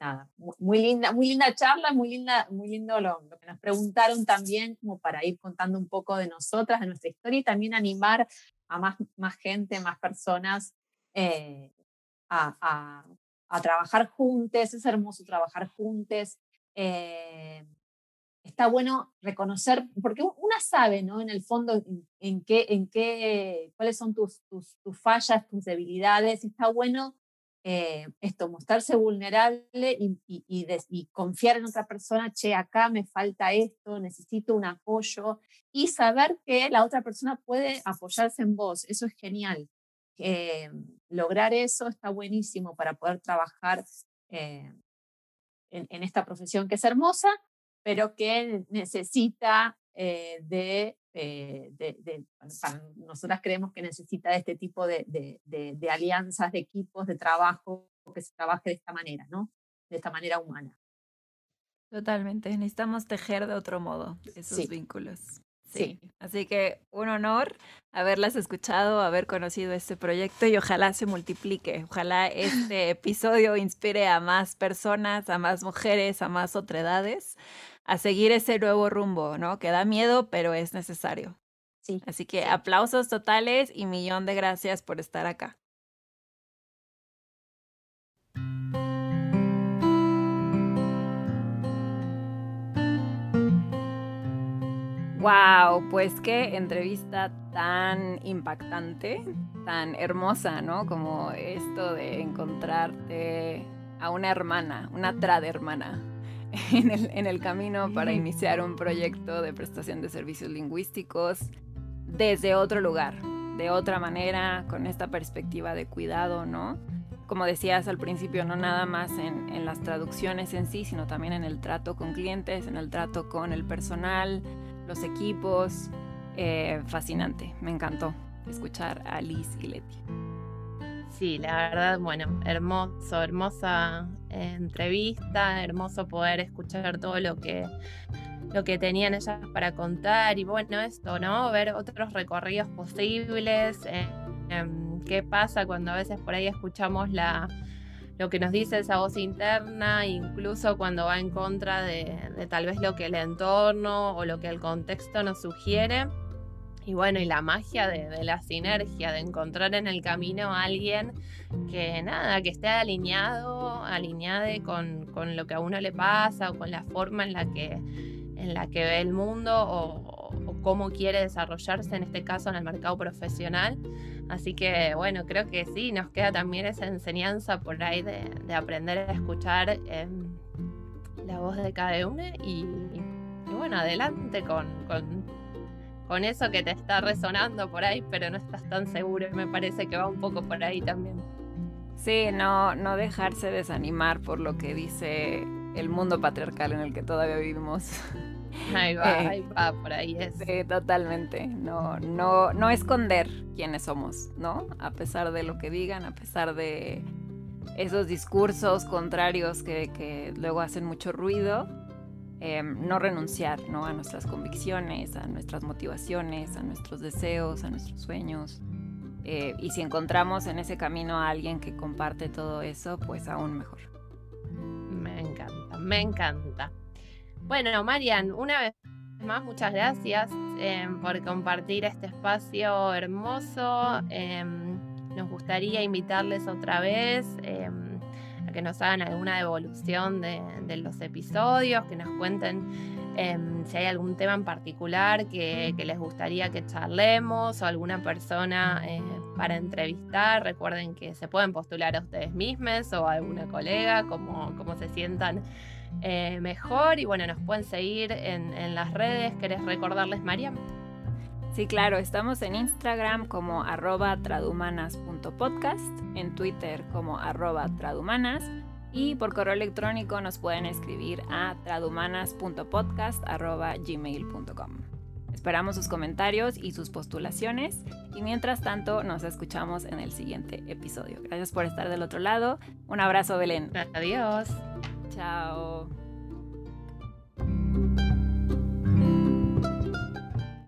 S4: nada, muy, linda, muy linda charla, muy linda, muy lindo lo, que nos preguntaron también, como para ir contando un poco de nosotras, de nuestra historia y también animar a más, más gente, más personas a, a, trabajar juntos. Es hermoso trabajar juntos está bueno reconocer, porque una sabe, ¿no? En el fondo, en, qué, en qué, cuáles son tus, tus, tus fallas, tus debilidades. Está bueno eh, esto, mostrarse vulnerable y, y, y, confiar en otra persona, che, acá me falta esto, necesito un apoyo, y saber que la otra persona puede apoyarse en vos. Eso es genial. Eh, lograr eso está buenísimo para poder trabajar eh, en, en, esta profesión que es hermosa pero que necesita eh, de, eh, de, nosotras creemos que necesita de este tipo de, de, alianzas, de equipos, de trabajo, que se trabaje de esta manera, ¿no? De esta manera humana.
S1: Totalmente, necesitamos tejer de otro modo esos vínculos. Sí. Así que un honor haberlas escuchado, haber conocido este proyecto y ojalá se multiplique. Ojalá este episodio inspire a más personas, a más mujeres, a más otredades a seguir ese nuevo rumbo, ¿no? Que da miedo, pero es necesario.
S4: Sí.
S1: Así que aplausos totales y millón de gracias por estar acá. Wow, pues qué entrevista tan impactante, tan hermosa, ¿no? Como esto de encontrarte a una hermana, una trad hermana en el, en el camino para iniciar un proyecto de prestación de servicios lingüísticos desde otro lugar, de otra manera, con esta perspectiva de cuidado, ¿no? Como decías al principio, no nada más en, en las traducciones en sí, sino también en el trato con clientes, en el trato con el personal, los equipos. Eh, fascinante, me encantó escuchar a Liz y Leti.
S2: Sí, la verdad, bueno, hermoso, hermosa eh, entrevista, hermoso poder escuchar todo lo que, lo que tenían ellas para contar y bueno, esto, ¿no? Ver otros recorridos posibles, eh, em, qué pasa cuando a veces por ahí escuchamos la, lo que nos dice esa voz interna, incluso cuando va en contra de tal vez lo que el entorno o lo que el contexto nos sugiere. Y bueno, y la magia de, la sinergia, de encontrar en el camino a alguien que nada, que esté alineado, alineado con, con, lo que a uno le pasa o con la forma en la que, en la que ve el mundo o, cómo quiere desarrollarse, en este caso en el mercado profesional. Así que bueno, creo que sí, nos queda también esa enseñanza por ahí de, de aprender a escuchar em, la voz de cada uno y, bueno, adelante con con eso que te está resonando por ahí, pero no estás tan seguro. Me parece que va un poco por ahí también.
S1: Sí, no, no dejarse desanimar por lo que dice el mundo patriarcal en el que todavía vivimos.
S2: Ahí va, eh, ahí va, por ahí es.
S1: Sí, totalmente. No, no, no esconder quiénes somos, ¿no? A pesar de lo que digan, a pesar de esos discursos contrarios que, que luego hacen mucho ruido, Em, no renunciar ¿no? a nuestras convicciones, a nuestras motivaciones, a nuestros deseos, a nuestros sueños. Eh, y si encontramos en ese camino a alguien que comparte todo eso, pues aún mejor.
S2: Me encanta, me encanta. Bueno, Marian, una vez más, muchas gracias em, por compartir este espacio hermoso. Em, nos gustaría invitarles otra vez que nos hagan alguna devolución de, los episodios, que nos cuenten em, si hay algún tema en particular que, les gustaría que charlemos o alguna persona eh, para entrevistar. Recuerden que se pueden postular a ustedes mismos o a alguna colega, como, como se sientan eh, mejor. Y bueno, nos pueden seguir en, en las redes. ¿Querés recordarles, María?
S1: Sí, claro, estamos en Instagram como arroba tradumanas.podcast, en Twitter como arroba tradumanas y por correo electrónico nos pueden escribir a tradumanas.podcast.gmail.com. Esperamos sus comentarios y sus postulaciones y mientras tanto nos escuchamos en el siguiente episodio. Gracias por estar del otro lado. Un abrazo, Belén.
S2: Adiós.
S1: Chao.